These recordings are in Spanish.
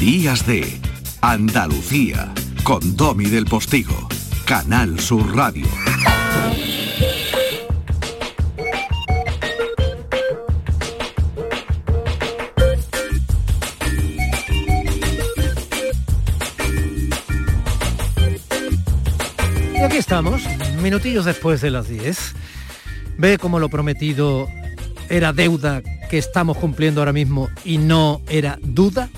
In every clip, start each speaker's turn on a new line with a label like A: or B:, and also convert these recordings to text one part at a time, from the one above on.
A: Días de Andalucía con Domi del Postigo, Canal Sur Radio.
B: Y aquí estamos, minutillos después de las 10. Ve cómo lo prometido era deuda que estamos cumpliendo ahora mismo y no era duda.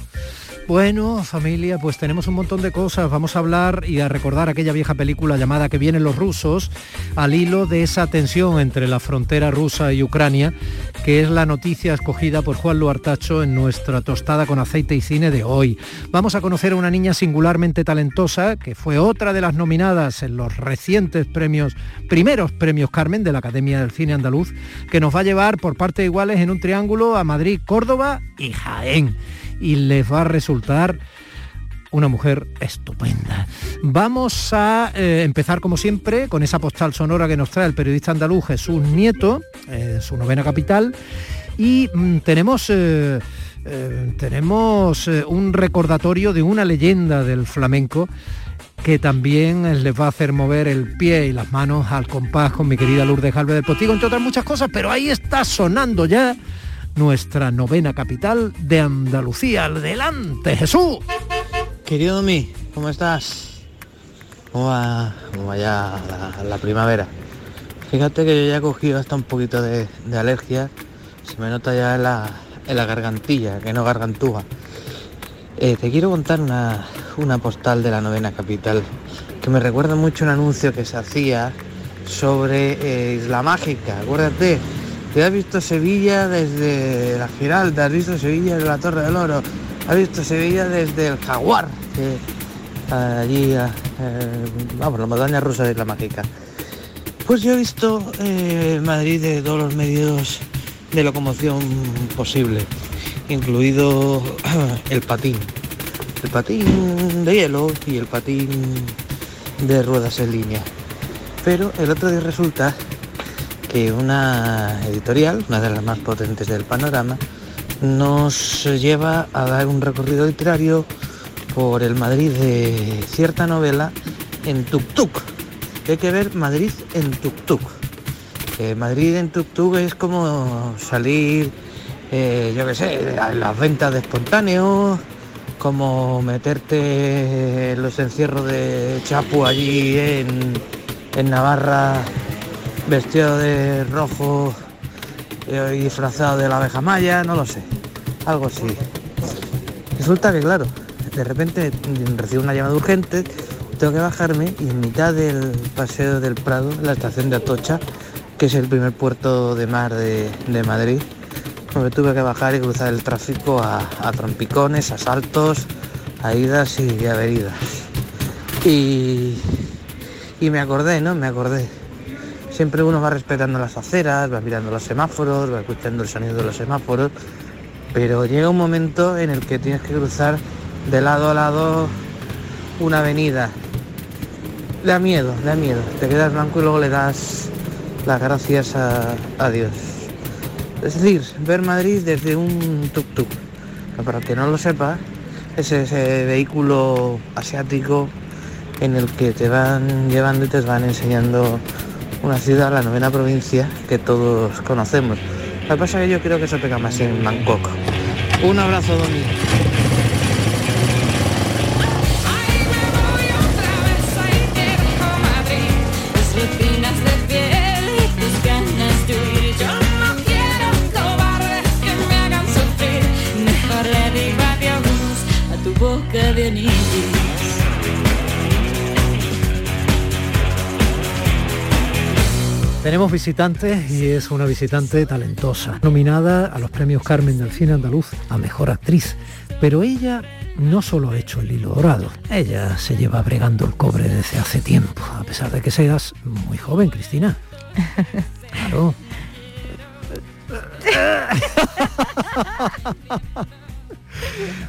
B: Bueno, familia, pues tenemos un montón de cosas. Vamos a hablar y a recordar aquella vieja película llamada Que vienen los rusos, al hilo de esa tensión entre la frontera rusa y Ucrania, que es la noticia escogida por Juan Luartacho en nuestra tostada con aceite y cine de hoy. Vamos a conocer a una niña singularmente talentosa, que fue otra de las nominadas en los recientes premios, primeros premios Carmen de la Academia del Cine Andaluz, que nos va a llevar por parte iguales en un triángulo a Madrid, Córdoba y Jaén y les va a resultar una mujer estupenda. Vamos a eh, empezar como siempre con esa postal sonora que nos trae el periodista andaluz Jesús Nieto, eh, su novena capital, y mm, tenemos... Eh, tenemos un recordatorio de una leyenda del flamenco que también les va a hacer mover el pie y las manos al compás con mi querida Lourdes Galvez del Postigo, entre otras muchas cosas, pero ahí está sonando ya nuestra novena capital de Andalucía. Adelante, Jesús.
C: Querido Domi, ¿cómo estás? ¿Cómo va, ya la, primavera? Fíjate que yo ya he cogido hasta un poquito de, alergia. Se me nota ya en la, gargantilla, que no gargantúa. Eh, te quiero contar una, una postal de la novena capital que me recuerda mucho un anuncio que se hacía sobre eh, Isla Mágica. Acuérdate, te has visto Sevilla desde la Giralda, has visto Sevilla desde la Torre del Oro, has visto Sevilla desde el Jaguar, que allí, eh, vamos, la montaña rusa de la mágica. Pues yo he visto eh, Madrid de todos los medios de locomoción posible, incluido el patín. El patín de hielo y el patín de ruedas en línea. Pero el otro día resulta una editorial, una de las más potentes del panorama, nos lleva a dar un recorrido literario por el Madrid de cierta novela en tuk-tuk. Hay que ver Madrid en tuk-tuk. Madrid en tuk-tuk es como salir, eh, yo qué sé, las ventas de espontáneos, como meterte los encierros de Chapu allí en, en Navarra vestido de rojo y disfrazado de la abeja maya, no lo sé, algo así. Resulta que, claro, de repente recibo una llamada urgente, tengo que bajarme y en mitad del paseo del Prado, la estación de Atocha, que es el primer puerto de mar de, Madrid, me tuve que bajar y cruzar el tráfico a, trompicones, a saltos, a idas y a venidas. Y, y me acordé, ¿no? Me acordé siempre uno va respetando las aceras, va mirando los semáforos, va escuchando el sonido de los semáforos, pero llega un momento en el que tienes que cruzar de lado a lado una avenida. Da miedo, da miedo. Te quedas blanco y luego le das las gracias a, Dios. Es decir, ver Madrid desde un tuk-tuk. Para que no lo sepa, es ese vehículo asiático en el que te van llevando y te van enseñando una ciudad, la novena provincia, que todos conocemos. Lo que pasa es que yo creo que eso pega más en Bangkok. Un abrazo.
B: Visitantes y es una visitante talentosa, nominada a los premios Carmen del Cine Andaluz a Mejor Actriz. Pero ella no solo ha hecho el hilo dorado, ella se lleva bregando el cobre desde hace tiempo, a pesar de que seas muy joven, Cristina. Claro.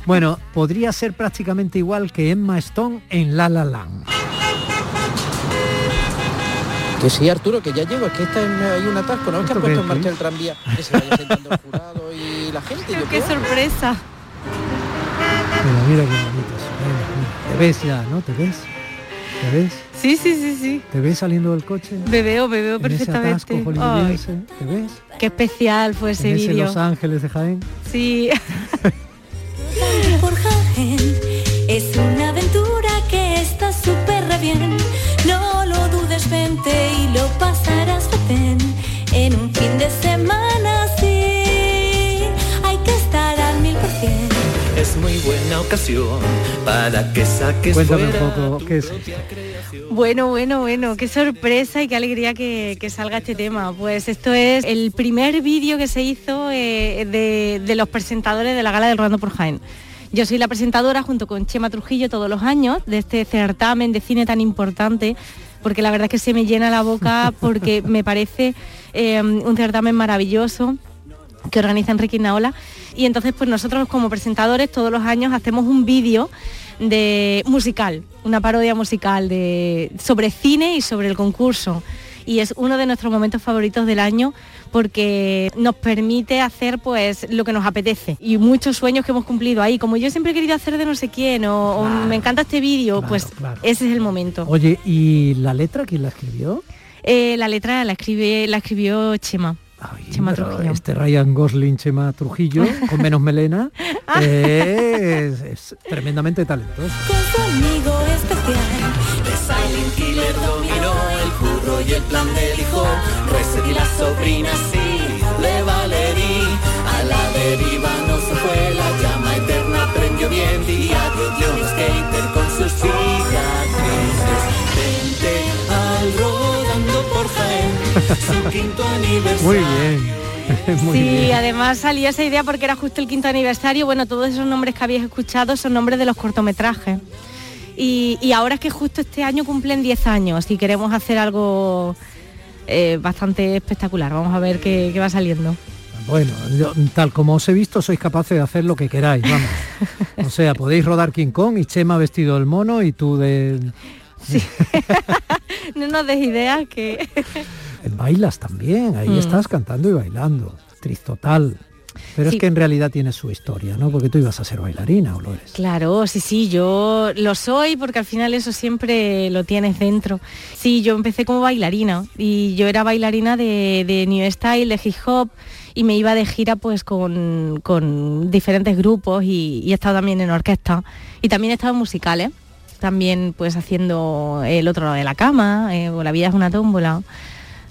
B: Bueno, podría ser prácticamente igual que Emma Stone en La La Land.
C: Que sí, Arturo, que ya llego, es que está en, hay un atasco, ¿no? Es que has puesto en marcha el tranvía, que se vaya sentando el jurado y la gente.
D: ¡Qué sorpresa!
B: Mira, mira qué bonito. Te ves ya, ¿no? ¿Te ves? ¿Te ves?
D: Sí, sí, sí, sí.
B: ¿Te ves saliendo del coche?
D: Me veo, me veo
B: En ese
D: perfectamente.
B: atasco
D: Ay,
B: hollywoodiense, ¿Te ves?
D: qué especial fue ese
B: en ese
D: vídeo.
B: Los Ángeles de Jaén.
D: Sí.
E: por Jaén. Es una aventura que está súper bien. Y lo pasarás bien. En un fin de semana sí, hay que estar al mil por cien.
F: Es muy buena ocasión para que saques
B: Cuéntame un poco
F: tu
B: qué es.
D: Bueno, bueno, bueno, qué sorpresa y qué alegría que, que salga este tema. Pues esto es el primer vídeo que se hizo eh, de, de los presentadores de la gala del Rodando por Jaén. Yo soy la presentadora junto con Chema Trujillo todos los años de este certamen de cine tan importante, porque la verdad es que se me llena la boca porque me parece eh, un certamen maravilloso que organiza Enrique Inaola. Y entonces, pues nosotros como presentadores todos los años hacemos un vídeo de musical, una parodia musical de, sobre cine y sobre el concurso. Y es uno de nuestros momentos favoritos del año porque nos permite hacer pues lo que nos apetece y muchos sueños que hemos cumplido ahí como yo siempre he querido hacer de no sé quién o, me encanta este vídeo
B: claro,
D: pues
B: claro.
D: ese es el momento
B: Oye, ¿y la letra quién la escribió?
D: Eh, la letra la escribe la escribió Chema
B: Ay,
D: Chema Trujillo.
B: este Ryan Gosling, Chema Trujillo, con menos melena, es, es tremendamente talentoso.
E: Con su amigo especial.
F: The Silent Killer dominó y el plan del hijo. Y la sobrina sí, le Valerí. A la deriva no se fue, la llama eterna prendió bien. Diario de un skater con sus cicatrices. Vente al rodando por Jaén, su quinto aniversario.
B: Muy bien. Muy
D: sí,
B: bien.
D: además salía esa idea porque era justo el quinto aniversario. Bueno, todos esos nombres que habéis escuchado son nombres de los cortometrajes. Y, y ahora es que justo este año cumplen 10 años y queremos hacer algo eh, bastante espectacular. Vamos a ver qué, qué va saliendo.
B: Bueno, yo, tal como os he visto, sois capaces de hacer lo que queráis, vamos. O sea, podéis rodar King Kong y Chema vestido del mono y tú de...
D: No nos des ideas que...
B: Bailas también, ahí
D: Mm.
B: estás cantando y bailando. Actriz total. Pero
D: Sí.
B: es que en realidad tiene su historia, ¿no? Porque tú ibas a ser bailarina o lo eres.
D: Claro, sí, sí, yo lo soy porque al final eso siempre lo tienes dentro. Sí, yo empecé como bailarina y yo era bailarina de, de New Style, de hip hop y me iba de gira pues con, con diferentes grupos y, y he estado también en orquesta y también he estado en musicales, también pues haciendo El otro lado de la cama eh, o La vida es una tómbola.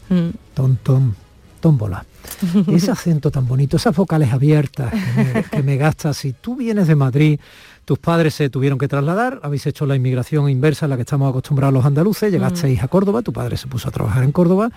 D: Mm.
B: Tom, tom, tómbola. Ese acento tan bonito, esas vocales abiertas que me, que me gastas. Si tú vienes de Madrid, tus padres se tuvieron que trasladar, habéis hecho la inmigración inversa a la que estamos acostumbrados los andaluces, llegasteis a Córdoba, tu padre se puso a trabajar en Córdoba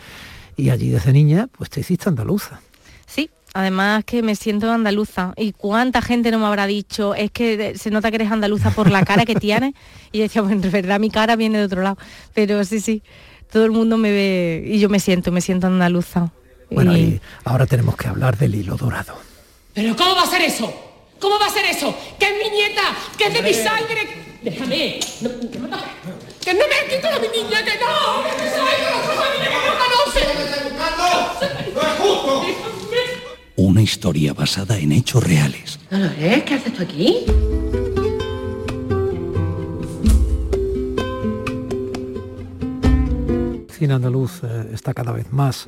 B: y allí desde niña pues te hiciste andaluza.
D: Sí, además que me siento andaluza. ¿Y cuánta gente no me habrá dicho? Es que de- se nota que eres andaluza por la cara que tienes. Y yo decía, bueno, en verdad mi cara viene de otro lado. Pero sí, sí, todo el mundo me ve y yo me siento, me siento andaluza.
B: Bueno,
D: Y-
B: y ahora tenemos que hablar del hilo dorado.
G: ¿Pero cómo va a ser eso? ¿Cómo va a ser eso? ¡Que es mi nieta! ¡Que es de mi sangre! ¡Déjame! No, no. ¡Que no me quito a mi niña! ¡Que no! ¡Que es mi sangre! ¡No es mi niña! ¡No me conoce!
A: Una historia basada en hechos reales.
G: Dolores, ¿qué haces tú aquí?
B: El cine andaluz eh, está cada vez más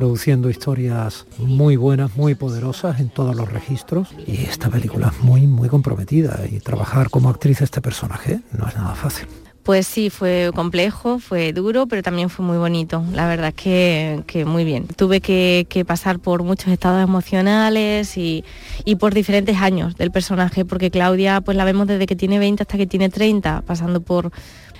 B: produciendo historias muy buenas, muy poderosas en todos los registros y esta película es muy, muy comprometida y trabajar como actriz este personaje no es nada fácil.
D: Pues sí, fue complejo, fue duro, pero también fue muy bonito. La verdad es que, que muy bien. Tuve que, que pasar por muchos estados emocionales y, y por diferentes años del personaje, porque Claudia pues la vemos desde que tiene 20 hasta que tiene 30, pasando por...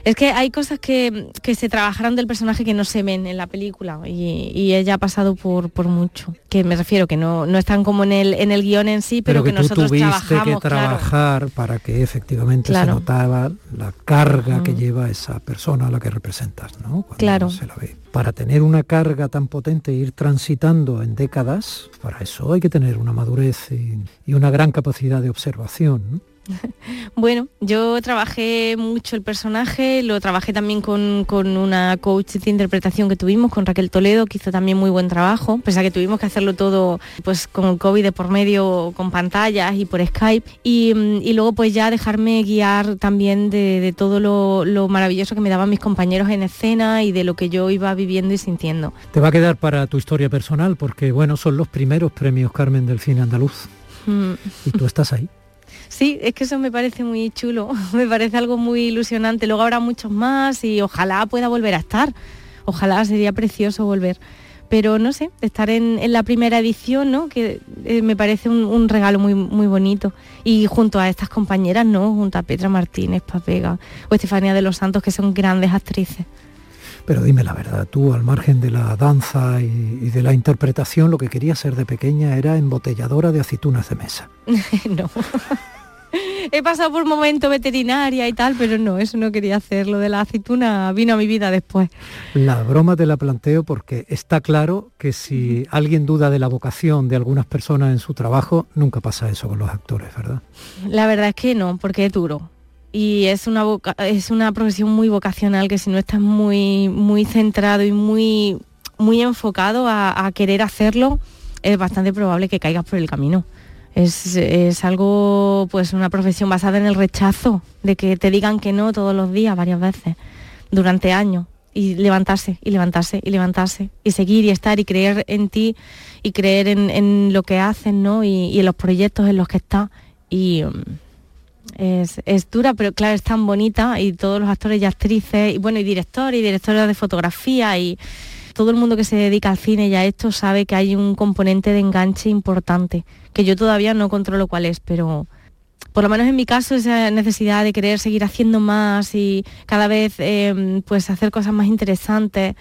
D: Es que hay cosas que, que se trabajaron del personaje que no se ven en la película y, y ella ha pasado por, por mucho. Que me refiero que no, no están como en el, en el guion en sí, pero,
B: Pero,
D: que,
B: que, tú
D: nosotros
B: tuviste
D: trabajamos,
B: que
D: claro.
B: trabajar para que efectivamente
D: Claro.
B: se notaba la carga que
D: Mm.
B: lleva esa persona a la que representas, ¿no? Cuando
D: Claro.
B: se la ve. Para tener una carga tan potente e ir transitando en décadas, para eso hay que tener una madurez y, y una gran capacidad de observación. ¿no?
D: Bueno, yo trabajé mucho el personaje, lo trabajé también con, con, una coach de interpretación que tuvimos, con Raquel Toledo, que hizo también muy buen trabajo, pese a que tuvimos que hacerlo todo pues con el COVID de por medio, con pantallas y por Skype. Y, mm, y luego pues ya dejarme guiar también de, de todo lo, lo, maravilloso que me daban mis compañeros en escena y de lo que yo iba viviendo y sintiendo.
B: Te va a quedar para tu historia personal, porque bueno, son los primeros premios Carmen del cine andaluz. Mm. Y tú estás ahí.
D: Sí, es que eso me parece muy chulo, me parece algo muy ilusionante. Luego habrá muchos más y ojalá pueda volver a estar. Ojalá sería precioso volver. Pero no sé, estar en, en la primera edición, ¿no? Que eh, me parece un, un, regalo muy, muy bonito. Y junto a estas compañeras, ¿no? Junto a Petra Martínez, Papega o Estefanía de los Santos, que son grandes actrices.
B: Pero dime la verdad, tú al margen de la danza y, y, de la interpretación, lo que querías ser de pequeña era embotelladora de aceitunas de mesa.
D: no. He pasado por momento veterinaria y tal, pero no, eso no quería hacer. Lo de la aceituna vino a mi vida después.
B: La broma te la planteo porque está claro que si alguien duda de la vocación de algunas personas en su trabajo, nunca pasa eso con los actores, ¿verdad?
D: La verdad es que no, porque es duro. Y es una, es una profesión muy vocacional que si no estás muy, muy centrado y muy, muy enfocado a, a querer hacerlo, es bastante probable que caigas por el camino. Es, es, algo, pues una profesión basada en el rechazo, de que te digan que no todos los días, varias veces, durante años, y levantarse, y levantarse, y levantarse, y seguir y estar y creer en ti, y creer en, en lo que haces, ¿no? Y, y, en los proyectos en los que estás. Y um, es, es, dura, pero claro, es tan bonita, y todos los actores y actrices, y bueno, y directores, y directores de fotografía, y todo el mundo que se dedica al cine y a esto sabe que hay un componente de enganche importante, que yo todavía no controlo cuál es, pero por lo menos en mi caso esa necesidad de querer seguir haciendo más y cada vez eh, pues hacer cosas más interesantes.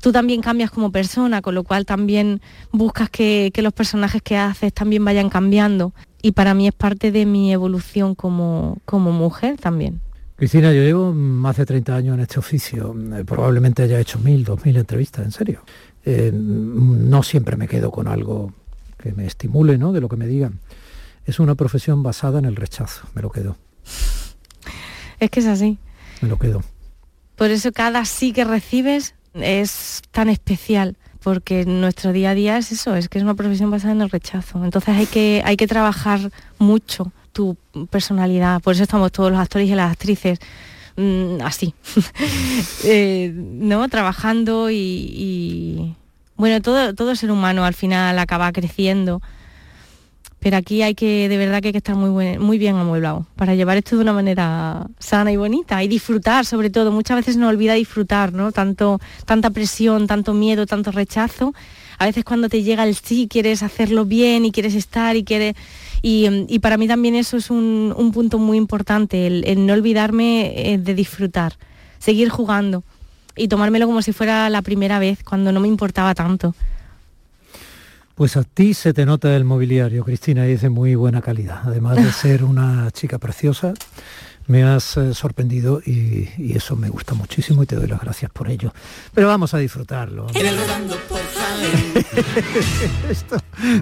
D: Tú también cambias como persona, con lo cual también buscas que, que los personajes que haces también vayan cambiando. Y para mí es parte de mi evolución como, como mujer también.
B: Cristina, yo llevo más de 30 años en este oficio. Eh, probablemente haya hecho mil, dos mil entrevistas, en serio. Eh, no siempre me quedo con algo que me estimule, ¿no? De lo que me digan. Es una profesión basada en el rechazo, me lo quedo.
D: Es que es así.
B: Me lo quedo.
D: Por eso cada sí que recibes es tan especial, porque nuestro día a día es eso, es que es una profesión basada en el rechazo. Entonces hay que, hay que trabajar mucho tu personalidad, por eso estamos todos los actores y las actrices mmm, así, eh, ¿no? Trabajando y, y, bueno, todo, todo ser humano al final acaba creciendo, pero aquí hay que, de verdad que hay que estar muy, buen, muy bien amueblado para llevar esto de una manera sana y bonita y disfrutar sobre todo. Muchas veces nos olvida disfrutar, ¿no? Tanto, tanta presión, tanto miedo, tanto rechazo. A veces cuando te llega el sí, quieres hacerlo bien y quieres estar y quieres... Y, y para mí también eso es un, un punto muy importante, el, el no olvidarme eh, de disfrutar, seguir jugando y tomármelo como si fuera la primera vez, cuando no me importaba tanto.
B: Pues a ti se te nota el mobiliario, Cristina, y es de muy buena calidad. Además de ser una chica preciosa, me has eh, sorprendido y, y, eso me gusta muchísimo y te doy las gracias por ello. Pero vamos a disfrutarlo. Esto,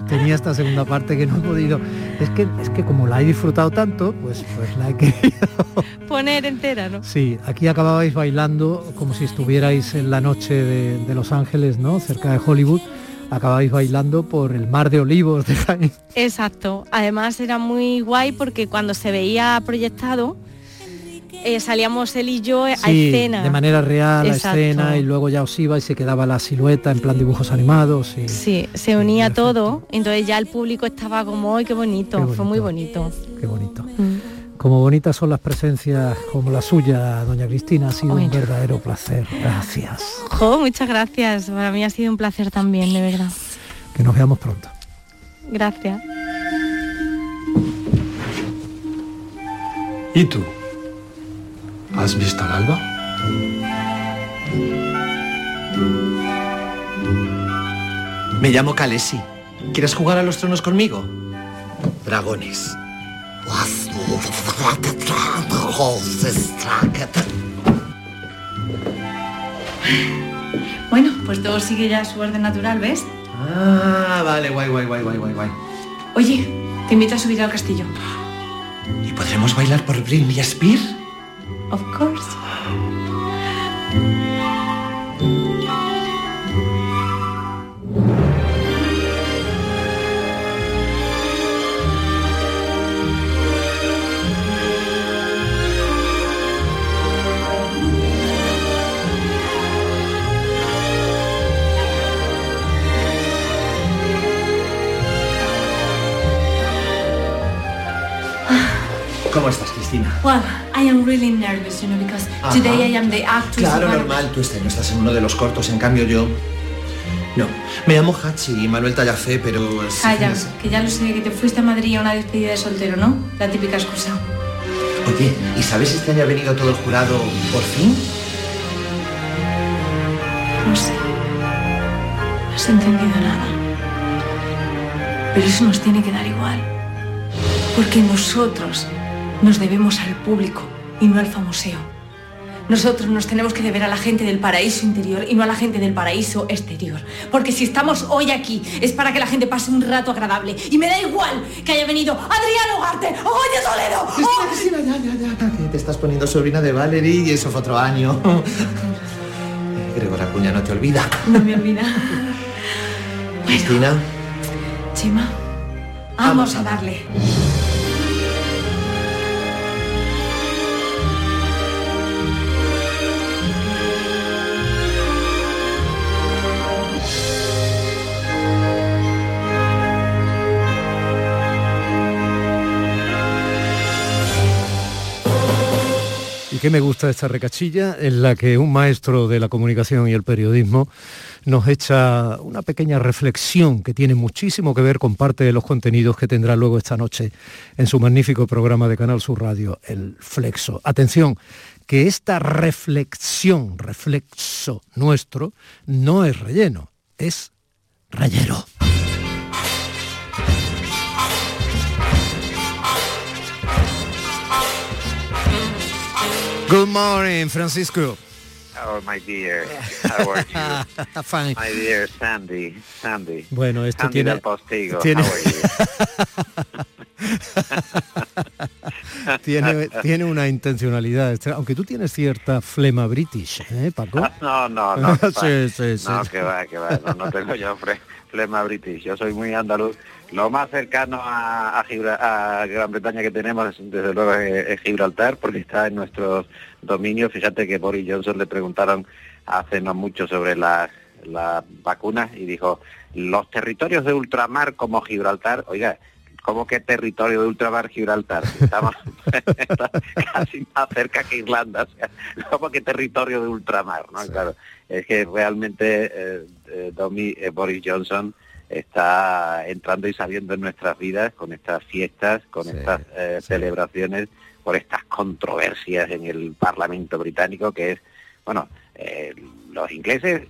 B: tenía esta segunda parte que no he podido. Es que, es que como la he disfrutado tanto, pues, pues la he querido
D: poner entera, ¿no?
B: Sí, aquí acababais bailando como si estuvierais en la noche de, de Los Ángeles, ¿no? Cerca de Hollywood acabáis bailando por el mar de olivos de Jaén.
D: Exacto. Además era muy guay porque cuando se veía proyectado eh, salíamos él y yo a
B: sí,
D: escena.
B: De manera real Exacto. a escena y luego ya os iba y se quedaba la silueta en plan dibujos animados. Y,
D: sí, se unía y todo, entonces ya el público estaba como, ¡ay, qué bonito! qué bonito! Fue muy bonito.
B: Qué bonito. Mm. Como bonitas son las presencias como la suya, doña Cristina, ha sido un verdadero placer. Gracias.
D: Jo, muchas gracias. Para mí ha sido un placer también, de verdad.
B: Que nos veamos pronto.
D: Gracias.
H: ¿Y tú? ¿Has visto al alba?
I: Me llamo Kalesi. ¿Quieres jugar a los tronos conmigo? Dragones.
J: Bueno, pues todo sigue ya su orden natural, ¿ves?
I: Ah, vale, guay, guay, guay, guay, guay, guay.
J: Oye, te invito a subir al castillo.
I: ¿Y podremos bailar por Britney Spears?
D: Of course.
I: ¿Cómo estás, Cristina?
D: Well, I am really nervous, you know, because
I: Ajá.
D: today I am the actress.
I: Claro, normal, tú este año estás en uno de los cortos, en cambio yo... No, me llamo Hachi y Manuel Tallafé, pero...
D: Calla, que ya lo sé, que te fuiste a Madrid a una despedida de soltero, ¿no? La típica excusa.
I: Oye, ¿y sabes si este año ha venido todo el jurado por fin?
D: No sé. No has entendido nada. Pero eso nos tiene que dar igual. Porque nosotros nos debemos al público y no al famoseo. Nosotros nos tenemos que deber a la gente del paraíso interior y no a la gente del paraíso exterior. Porque si estamos hoy aquí es para que la gente pase un rato agradable. Y me da igual que haya venido Adrián Ugarte o Goya Toledo.
I: Cristina, Cristina, ya, ya, ya, te estás poniendo sobrina de Valerie y eso fue otro año. Gregor Acuña no te olvida.
D: No me olvida.
I: Cristina,
D: Chema, vamos a darle.
B: Qué me gusta esta recachilla? En la que un maestro de la comunicación y el periodismo nos echa una pequeña reflexión que tiene muchísimo que ver con parte de los contenidos que tendrá luego esta noche en su magnífico programa de Canal Sur Radio, El Flexo. Atención, que esta reflexión, reflexo nuestro, no es relleno, es rayero. Good morning, Francisco.
K: Oh, my dear. How are you?
B: Fine.
K: My dear Sandy. Sandy.
B: Bueno, esto
K: Sandy
B: tiene...
K: del Postigo.
B: tiene-
K: How are you?
B: tiene, tiene una intencionalidad, aunque tú tienes cierta flema british, ¿eh, Paco?
K: No, no, no.
B: Sí, sí, sí.
K: No, que va, que va. No, no tengo yo flema british. Yo soy muy andaluz. Lo más cercano a, a, Gran Bretaña que tenemos, desde luego, es, es Gibraltar, porque está en nuestros dominios. Fíjate que Boris Johnson le preguntaron hace no mucho sobre las, las vacunas y dijo, los territorios de ultramar como Gibraltar, oiga, ¿cómo que territorio de ultramar Gibraltar? Estamos casi más cerca que Irlanda, o sea, ¿cómo que territorio de ultramar? ¿no? Claro, es que realmente eh, eh, Domi- eh, Boris Johnson está entrando y saliendo en nuestras vidas con estas fiestas, con estas eh, celebraciones, por estas controversias en el Parlamento británico, que es, bueno, eh, los ingleses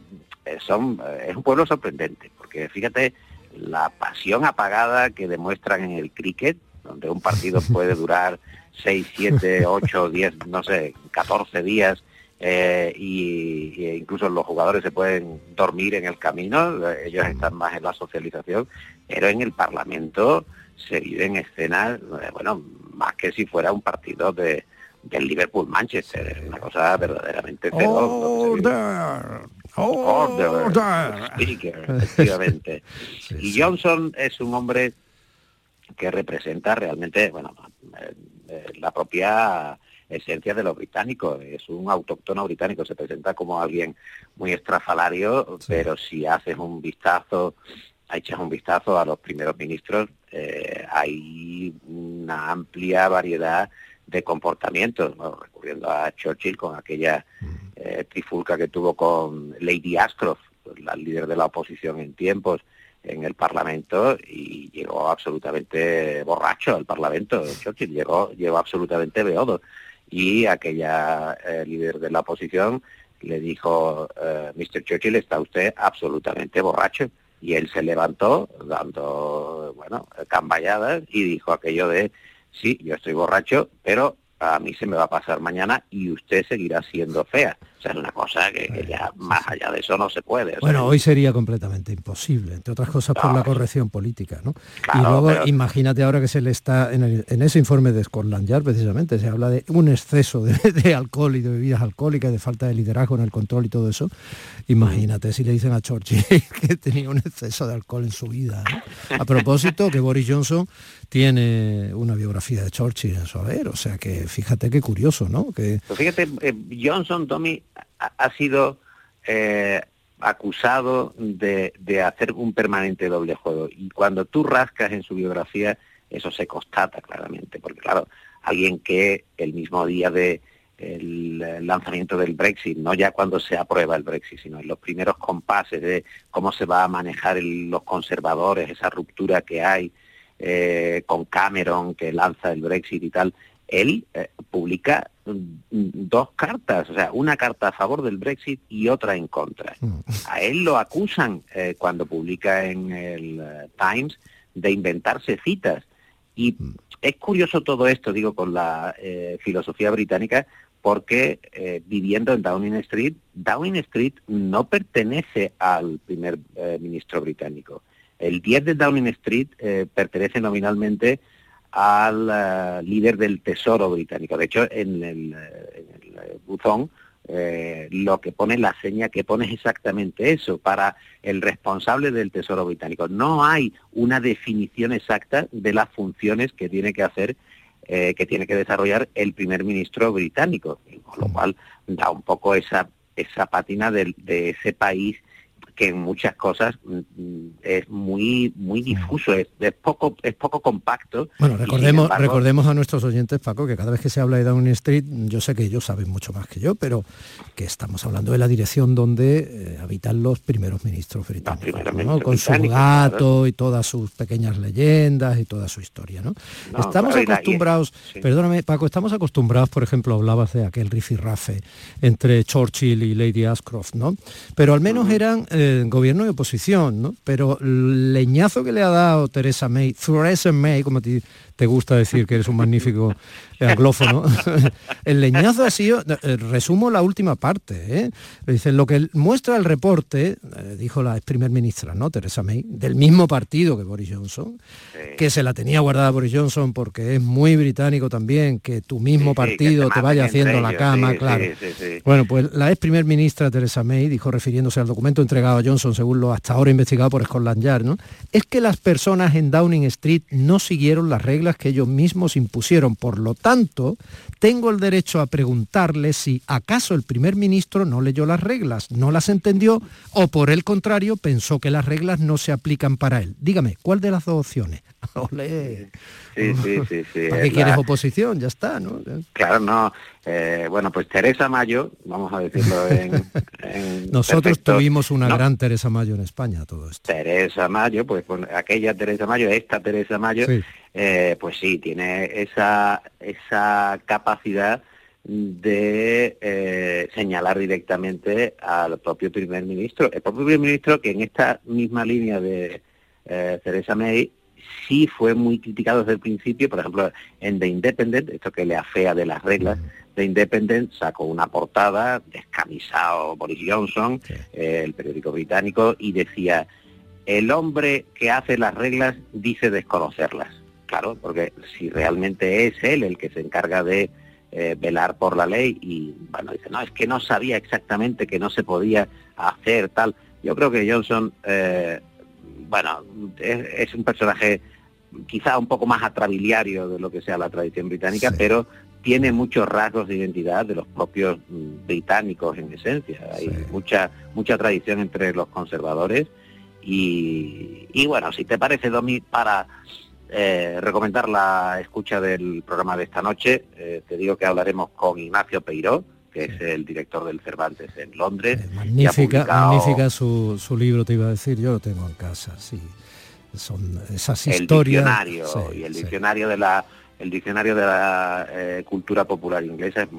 K: eh, son, es un pueblo sorprendente, porque fíjate la pasión apagada que demuestran en el cricket, donde un partido puede durar 6, 7, 8, 10, no sé, 14 días, eh, y, y incluso los jugadores se pueden dormir en el camino, ellos están más en la socialización, pero en el Parlamento se viven escenas, eh, bueno, más que si fuera un partido de del Liverpool-Manchester, es una cosa verdaderamente feroz. Vive. Order, speaker, efectivamente. y Johnson es un hombre que representa realmente, bueno, eh, eh, la propia esencia de los británicos. Es un autóctono británico, se presenta como alguien muy estrafalario, pero si haces un vistazo, echas un vistazo a los primeros ministros, eh, hay una amplia variedad de comportamientos, ¿no? recurriendo a Churchill con aquella eh, trifulca que tuvo con Lady Ashcroft, la líder de la oposición en tiempos en el Parlamento y llegó absolutamente borracho al Parlamento. Churchill llegó, llegó absolutamente beodo y aquella eh, líder de la oposición le dijo, eh, Mr. Churchill, está usted absolutamente borracho. Y él se levantó dando, bueno, camballadas y dijo aquello de, sí, yo estoy borracho, pero a mí se me va a pasar mañana y usted seguirá siendo fea. O sea, es una cosa que, que ya más allá de eso no se puede.
B: Bueno, hoy sería completamente imposible, entre otras cosas por la corrección política, ¿no? y luego
K: pero-
B: imagínate ahora que se le está, en, el- en ese informe de Scotland Yard precisamente, se habla de un exceso de, de alcohol y de bebidas alcohólicas, de falta de liderazgo en el control y todo eso. Imagínate si le dicen a Churchill que tenía un exceso de alcohol en su vida. ¿no? A propósito, que Boris Johnson tiene una biografía de Churchill en su haber, o sea que fíjate qué curioso, ¿no? Que,
K: Pues fíjate, eh, Johnson, Tommy, ha, sido eh, acusado de, de hacer un permanente doble juego. Y cuando tú rascas en su biografía, eso se constata claramente. Porque claro, alguien que el mismo día de el lanzamiento del Brexit, no ya cuando se aprueba el Brexit, sino en los primeros compases de cómo se va a manejar los conservadores, esa ruptura que hay eh, con Cameron que lanza el Brexit y tal, él eh, publica mm, dos cartas, o sea, una carta a favor del Brexit y otra en contra. A él lo acusan eh, cuando publica en el eh, Times de inventarse citas. Y es curioso todo esto, digo, con la eh, filosofía británica, porque eh, viviendo en Downing Street, Downing Street no pertenece al primer eh, ministro británico. El 10 de Downing Street eh, pertenece nominalmente al eh, líder del Tesoro británico. De hecho, en el, eh, en el, eh, buzón eh, lo que pone, la seña que pone es exactamente eso, para el responsable del Tesoro británico. No hay una definición exacta de las funciones que tiene que hacer, eh, que tiene que desarrollar el primer ministro británico, con lo cual da un poco esa, esa pátina del- de ese país que en muchas cosas mm, mm, es muy muy difuso, es, es poco es poco compacto.
B: Bueno, recordemos,
K: embargo,
B: recordemos a nuestros oyentes, Paco, que cada vez que se habla de Downing Street, yo sé que ellos saben mucho más que yo, pero que estamos hablando de la dirección donde eh, habitan los primeros ministros británicos, ¿no?
K: ministros
B: con su gato y todas sus pequeñas leyendas y toda su historia. ¿no?
K: No,
B: estamos acostumbrados,
K: sí.
B: perdóname, Paco, estamos acostumbrados, por ejemplo, hablabas de aquel rifirrafe entre Churchill y Lady Ashcroft, ¿no? Pero al menos eran eh, gobierno y oposición, ¿no? Pero el leñazo que le ha dado Teresa May, Theresa May, como te, te gusta decir que eres un magnífico anglófono, el leñazo ha sido, eh, resumo la última parte, ¿eh? Dice, lo que muestra el reporte, eh, dijo la ex primer ministra, ¿no? Teresa May, del mismo partido que Boris Johnson, que se la tenía guardada Boris Johnson porque es muy británico también, que tu mismo
K: Sí,
B: partido te vaya haciendo la cama, claro. Bueno, pues la ex primer ministra Teresa May dijo, refiriéndose al documento entregado a Johnson, según lo hasta ahora investigado por Scotland Yard, ¿no? es que las personas en Downing Street no siguieron las reglas que ellos mismos impusieron. Por lo tanto, tengo el derecho a preguntarle si acaso el primer ministro no leyó las reglas, no las entendió o por el contrario pensó que las reglas no se aplican para él. Dígame, ¿cuál de las dos opciones? Olé.
K: Sí, sí, sí, sí.
B: ¿Para qué
K: es
B: quieres
K: la-
B: oposición? Ya está, ¿no?
K: Claro, no. Eh, bueno, pues Teresa Mayo, vamos a decirlo en... en
B: Nosotros
K: perfecto-
B: tuvimos una
K: No,
B: gran Teresa Mayo en España, todo esto.
K: Teresa Mayo, pues con aquella Teresa Mayo, esta Teresa Mayo,
B: Sí.
K: Eh, pues sí, tiene esa, esa capacidad de eh, señalar directamente al propio primer ministro. El propio primer ministro que en esta misma línea de eh, Teresa May sí fue muy criticado desde el principio, por ejemplo, en The Independent, esto que le afea de las reglas, The Independent sacó una portada, descamisado Boris Johnson, eh, el periódico británico, y decía, el hombre que hace las reglas dice desconocerlas. Claro, porque si realmente es él el que se encarga de eh, velar por la ley y, bueno, dice, no, es que no sabía exactamente que no se podía hacer tal. Yo creo que Johnson, eh, bueno, es, es un personaje quizá un poco más atrabiliario de lo que sea la tradición británica, pero tiene muchos rasgos de identidad de los propios mm, británicos en esencia. Hay mucha mucha tradición entre los conservadores y, y bueno, si te parece, Domi, para eh, recomendar la escucha del programa de esta noche, eh, te digo que hablaremos con Ignacio Peiró, que es el director del Cervantes en Londres. ha
B: Magnífica,
K: publicado
B: magnífica su, su libro, te iba a decir, yo lo tengo en casa, sí. Son esas
K: el
B: historias.
K: diccionario
B: sí,
K: y el
B: sí.
K: diccionario de la
L: el diccionario de la eh, cultura popular inglesa es,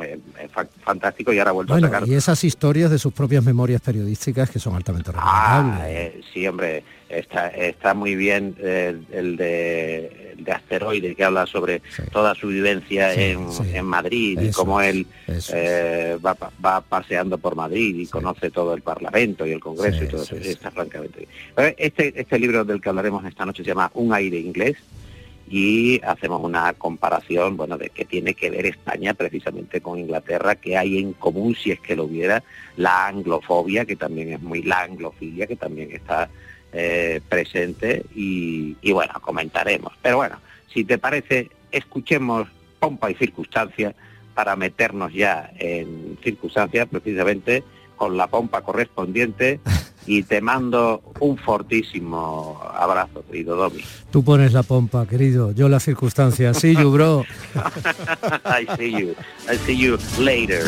L: es fa- fantástico y ahora ha vuelto a
B: Bueno,
L: sacar
B: y esas historias de sus propias memorias periodísticas que son altamente
L: Ah,
B: recomendables.
L: eh, sí, hombre, está, está muy bien eh, el, de, el de Asteroide, que habla sobre toda su vivencia
B: Sí,
L: en,
B: sí.
L: en Madrid y cómo él va, va paseando por Madrid y conoce todo el Parlamento y el Congreso y todo eso. Está francamente Este, este libro del que hablaremos esta noche se llama Un aire inglés y hacemos una comparación, bueno, de qué tiene que ver España precisamente con Inglaterra, qué hay en común si es que lo hubiera, la anglofobia, que también es muy la anglofilia, que también está eh, presente y, y bueno, comentaremos. Pero bueno, si te parece, escuchemos pompa y circunstancia para meternos ya en circunstancias precisamente con la pompa correspondiente y te mando un fortísimo abrazo, querido Domi.
B: Tú pones la pompa, querido, yo las circunstancias. Sí, you, bro.
L: I see you. I see you later.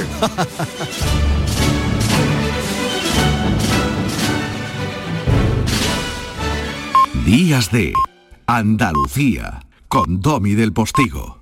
A: Días de Andalucía con Domi del Postigo.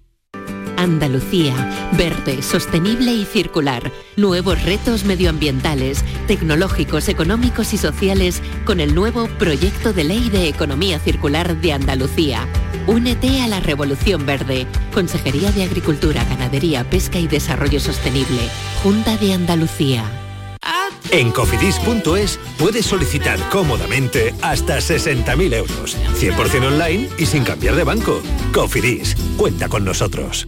M: Andalucía, verde, sostenible y circular. Nuevos retos medioambientales, tecnológicos, económicos y sociales con el nuevo Proyecto de Ley de Economía Circular de Andalucía. Únete a la Revolución Verde. Consejería de Agricultura, Ganadería, Pesca y Desarrollo Sostenible. Junta de Andalucía.
N: En cofidis.es puedes solicitar cómodamente hasta 60.000 euros. 100% online y sin cambiar de banco. Cofidis, cuenta con nosotros.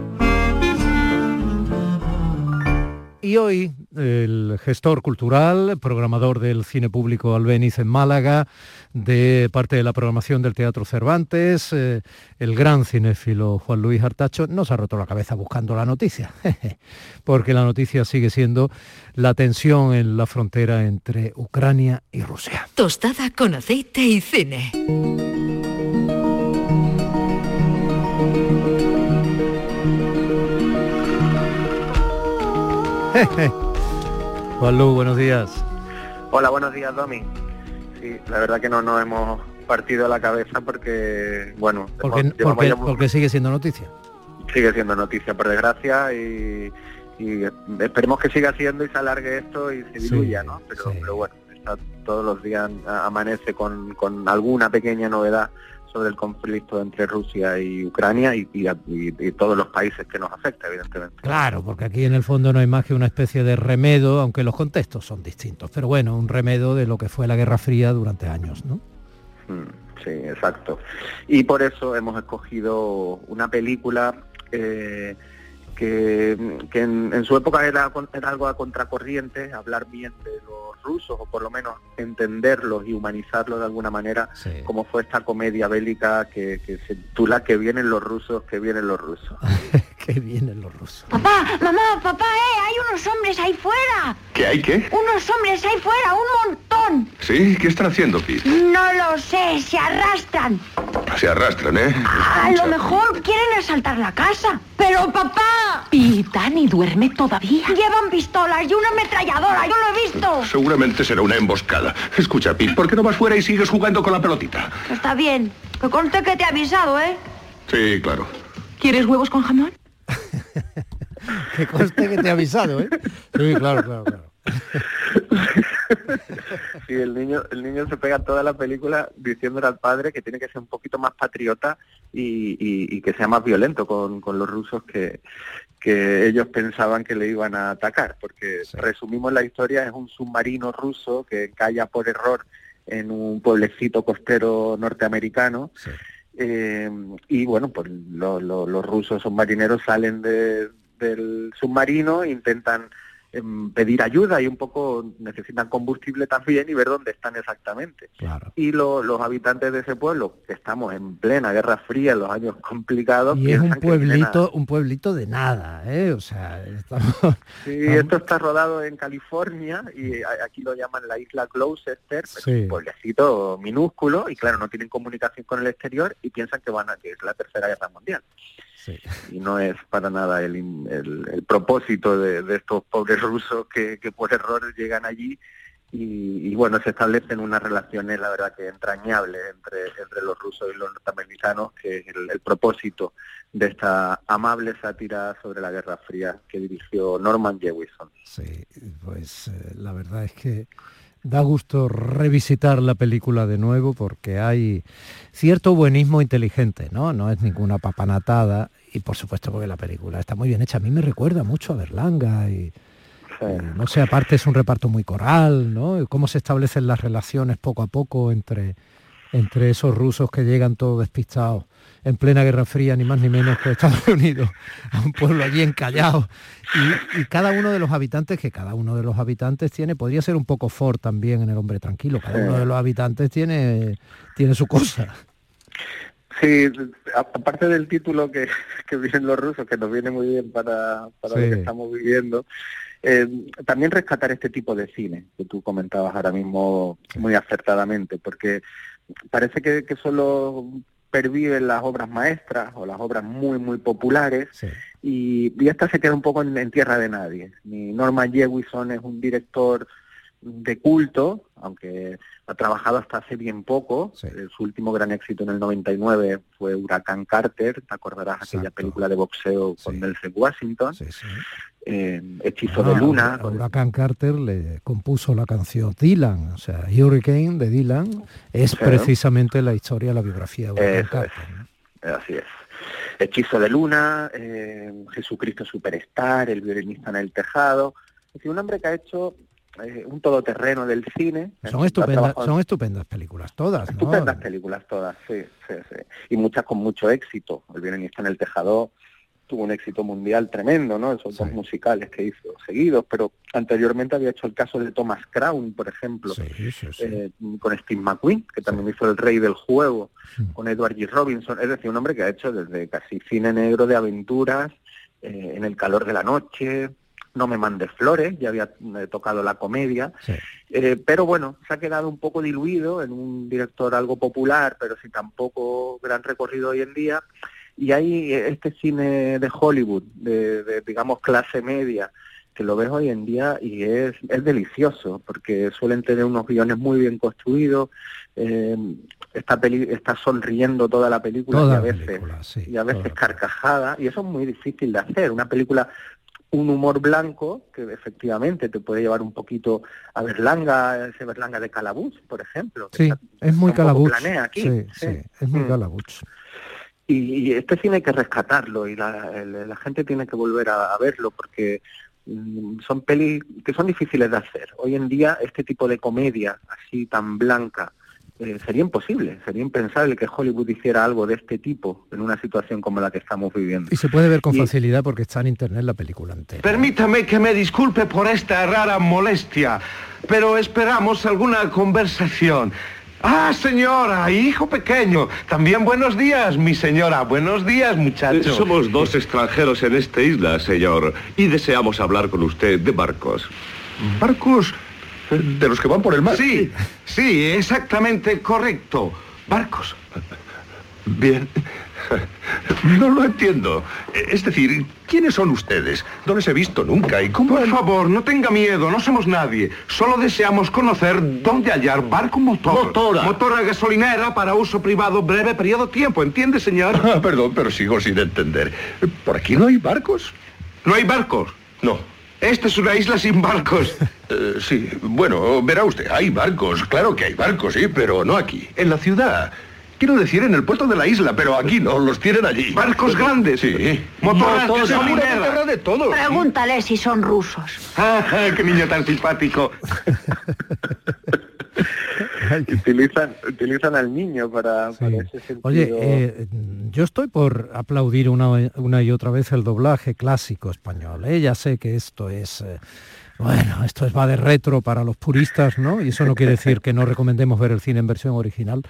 B: Y hoy el gestor cultural, programador del cine público Albeniz en Málaga, de parte de la programación del Teatro Cervantes, eh, el gran cinéfilo Juan Luis Artacho, nos ha roto la cabeza buscando la noticia, porque la noticia sigue siendo la tensión en la frontera entre Ucrania y Rusia.
O: Tostada con aceite y cine.
B: Juan Luis, buenos días.
L: Hola, buenos días, Domi. Sí, la verdad que no nos hemos partido la cabeza porque, bueno,
B: Porque, sigue siendo noticia.
L: sigue siendo noticia, por desgracia, y, y esperemos que siga siendo y se alargue esto y se
B: Sí,
L: diluya, ¿no? Pero, pero bueno, está, todos los días amanece con, con alguna pequeña novedad sobre el conflicto entre Rusia y Ucrania y, todos los países que nos afecta, evidentemente.
B: Claro, porque aquí en el fondo no hay más que una especie de remedo, aunque los contextos son distintos, pero bueno, un remedo de lo que fue la Guerra Fría durante años, ¿no?
L: Mm, Sí, exacto. Y por eso hemos escogido una película eh, que, que en, en su época era, era algo a contracorriente, hablar bien de los rusos, o por lo menos entenderlos y humanizarlos de alguna manera, como fue esta comedia bélica que, que se titula Que vienen los rusos, que vienen los rusos.
B: que vienen los rusos.
P: Papá, mamá, papá, eh, hay unos hombres ahí fuera.
Q: ¿Qué hay qué?
P: Unos hombres ahí fuera, un montón.
Q: ¿Sí? ¿Qué están haciendo, Pete?
P: No lo sé, se arrastran.
Q: Se arrastran, ¿eh?
P: A lo mejor quieren asaltar la casa. Pero papá. ¿Y Dani duerme todavía? Llevan pistolas y una ametralladora, yo lo he visto.
Q: Seguramente será una emboscada. Escucha, Pete, ¿por qué no vas fuera y sigues jugando con la pelotita?
P: Está bien. Que conste que te he avisado, ¿eh?
Q: Sí, claro.
J: ¿Quieres huevos con jamón?
B: que conste que te he avisado, ¿eh? Sí, claro, claro, claro.
L: Sí, el niño, el niño se pega toda la película diciéndole al padre que tiene que ser un poquito más patriota y, y- y que sea más violento con, con los rusos que, que ellos pensaban que le iban a atacar, porque resumimos la historia, es un submarino ruso que calla por error en un pueblecito costero norteamericano. Eh, y bueno, pues lo- lo- los rusos submarineros salen de- del submarino, intentan pedir ayuda y un poco necesitan combustible también y ver dónde están exactamente. Y lo- los habitantes de ese pueblo, que estamos en plena Guerra Fría, en los años complicados,
B: Y es un pueblito, un pueblito de nada, ¿eh? O sea, estamos...
L: Sí, esto está rodado en California y aquí lo llaman la isla Gloucester, pero es
B: Sí.
L: un pueblecito minúsculo y claro, no tienen comunicación con el exterior y piensan que van a que es la tercera guerra mundial. Y no es para nada el, el- el propósito de, de estos pobres rusos que, que por error llegan allí y, y, bueno, se establecen unas relaciones, la verdad que entrañables entre, entre los rusos y los norteamericanos, que es el, el propósito de esta amable sátira sobre la Guerra Fría que dirigió Norman Jewison.
B: Sí, pues eh, la verdad es que da gusto revisitar la película de nuevo porque hay cierto buenismo inteligente, ¿no? No es ninguna papanatada y por supuesto porque la película está muy bien hecha. A mí me recuerda mucho a Berlanga y, y no sé, aparte es un reparto muy coral, ¿no? Y cómo se establecen las relaciones poco a poco entre, entre esos rusos que llegan todos despistados en plena Guerra Fría, ni más ni menos que Estados Unidos, a un pueblo allí encallado. Y, y cada uno de los habitantes, que cada uno de los habitantes tiene, podría ser un poco Ford también en El Hombre Tranquilo, cada uno de los habitantes tiene, tiene su cosa.
L: Sí, aparte del título que, que vienen los rusos, que nos viene muy bien para, para lo que estamos viviendo, eh, también rescatar este tipo de cine que tú comentabas ahora mismo muy acertadamente, porque parece que, que solo perviven las obras maestras o las obras muy, muy populares y, y esta se queda un poco en, en tierra de nadie. Ni Norman Jewison es un director de culto, aunque ha trabajado hasta hace bien poco. Eh, Su último gran éxito en el 99 fue Huracán Carter, te acordarás aquella película de boxeo con Nelson Washington. Eh, Hechizo de
B: Ah,
L: Luna,
B: a
L: con-
B: Huracán Carter le compuso la canción Dylan, o sea, Hurricane de Dylan es precisamente la historia, la biografía de Huracán Carter.
L: es. Así es. Hechizo de Luna, eh, Jesucristo Superstar, El violinista en el tejado. Es decir, un hombre que ha hecho eh, un todoterreno del cine.
B: Son estupendas, son estupendas películas todas, ¿no?
L: Estupendas películas todas, sí, sí, sí. Y muchas con mucho éxito. El violinista en el tejado tuvo un éxito mundial tremendo, ¿no? Esos dos musicales que hizo seguidos, pero anteriormente había hecho el caso de Thomas Crown, por ejemplo, eh, con Steve McQueen, que también hizo El Rey del Juego, con Edward G. Robinson, es decir, un hombre que ha hecho desde casi cine negro de aventuras, eh, En el calor de la noche, No me mandes flores, ya había eh, tocado la comedia, eh, pero bueno, se ha quedado un poco diluido en un director algo popular, pero sin tampoco gran recorrido hoy en día. Y hay eh, este cine de Hollywood, de, de, digamos clase media, que lo ves hoy en día y es, es delicioso, porque suelen tener unos guiones muy bien construidos, eh, esta peli está sonriendo toda la película
B: Toda
L: y a veces,
B: película, sí,
L: y a veces carcajada, y eso es muy difícil de hacer. Una película un humor blanco que efectivamente te puede llevar un poquito a Berlanga, ese Berlanga de Calabuch, por ejemplo.
B: Sí,
L: está-
B: es muy calabuch.
L: planea aquí,
B: Sí,
L: sí.
B: sí, es muy
L: Mm.
B: calabuch.
L: Y, y este cine hay que rescatarlo y la, el- la gente tiene que volver a, a verlo porque mm, son pelis que son difíciles de hacer. Hoy en día este tipo de comedia así tan blanca eh, sería imposible, sería impensable que Hollywood hiciera algo de este tipo en una situación como la que estamos viviendo.
B: Y se puede ver con
L: Y-
B: facilidad porque está en internet la película entera.
R: Permítame que me disculpe por esta rara molestia, pero esperamos alguna conversación. Ah, señora, hijo pequeño. También buenos días, mi señora. Buenos días, muchachos.
Q: Somos dos extranjeros en esta isla, señor, y deseamos hablar con usted de barcos.
R: ¿Barcos?
Q: De los que van por el mar.
R: Sí, sí, exactamente correcto. Barcos.
Q: Bien. No lo entiendo. Es decir, ¿quiénes son ustedes? No les he visto nunca y cómo...
R: Por favor, no tenga miedo, no somos nadie. Solo deseamos conocer dónde hallar barco motor.
Q: Motora.
R: Motora gasolinera para uso privado breve periodo de tiempo, ¿entiende, señor?
Q: Ah, perdón, pero sigo sin entender. ¿Por aquí no hay barcos?
R: ¿No hay barcos?
Q: No.
R: Esta es una isla sin barcos.
Q: Eh, sí, bueno, verá usted, hay barcos, claro que hay barcos, sí, pero no aquí, en la ciudad. Quiero decir, en el puerto de la isla, pero aquí no, los tienen allí.
R: ¿Barcos grandes?
Q: Sí.
R: Motoras
Q: de todo.
P: Pregúntale si son rusos.
R: Ah, ¡Qué niño tan simpático!
L: utilizan, utilizan al niño para, para ese sentido.
B: Oye, eh, yo estoy por aplaudir una, una y otra vez el doblaje clásico español. ¿eh? Ya sé que esto es... eh, bueno, esto es va de retro para los puristas, ¿no? Y eso no quiere decir que no recomendemos ver el cine en versión original,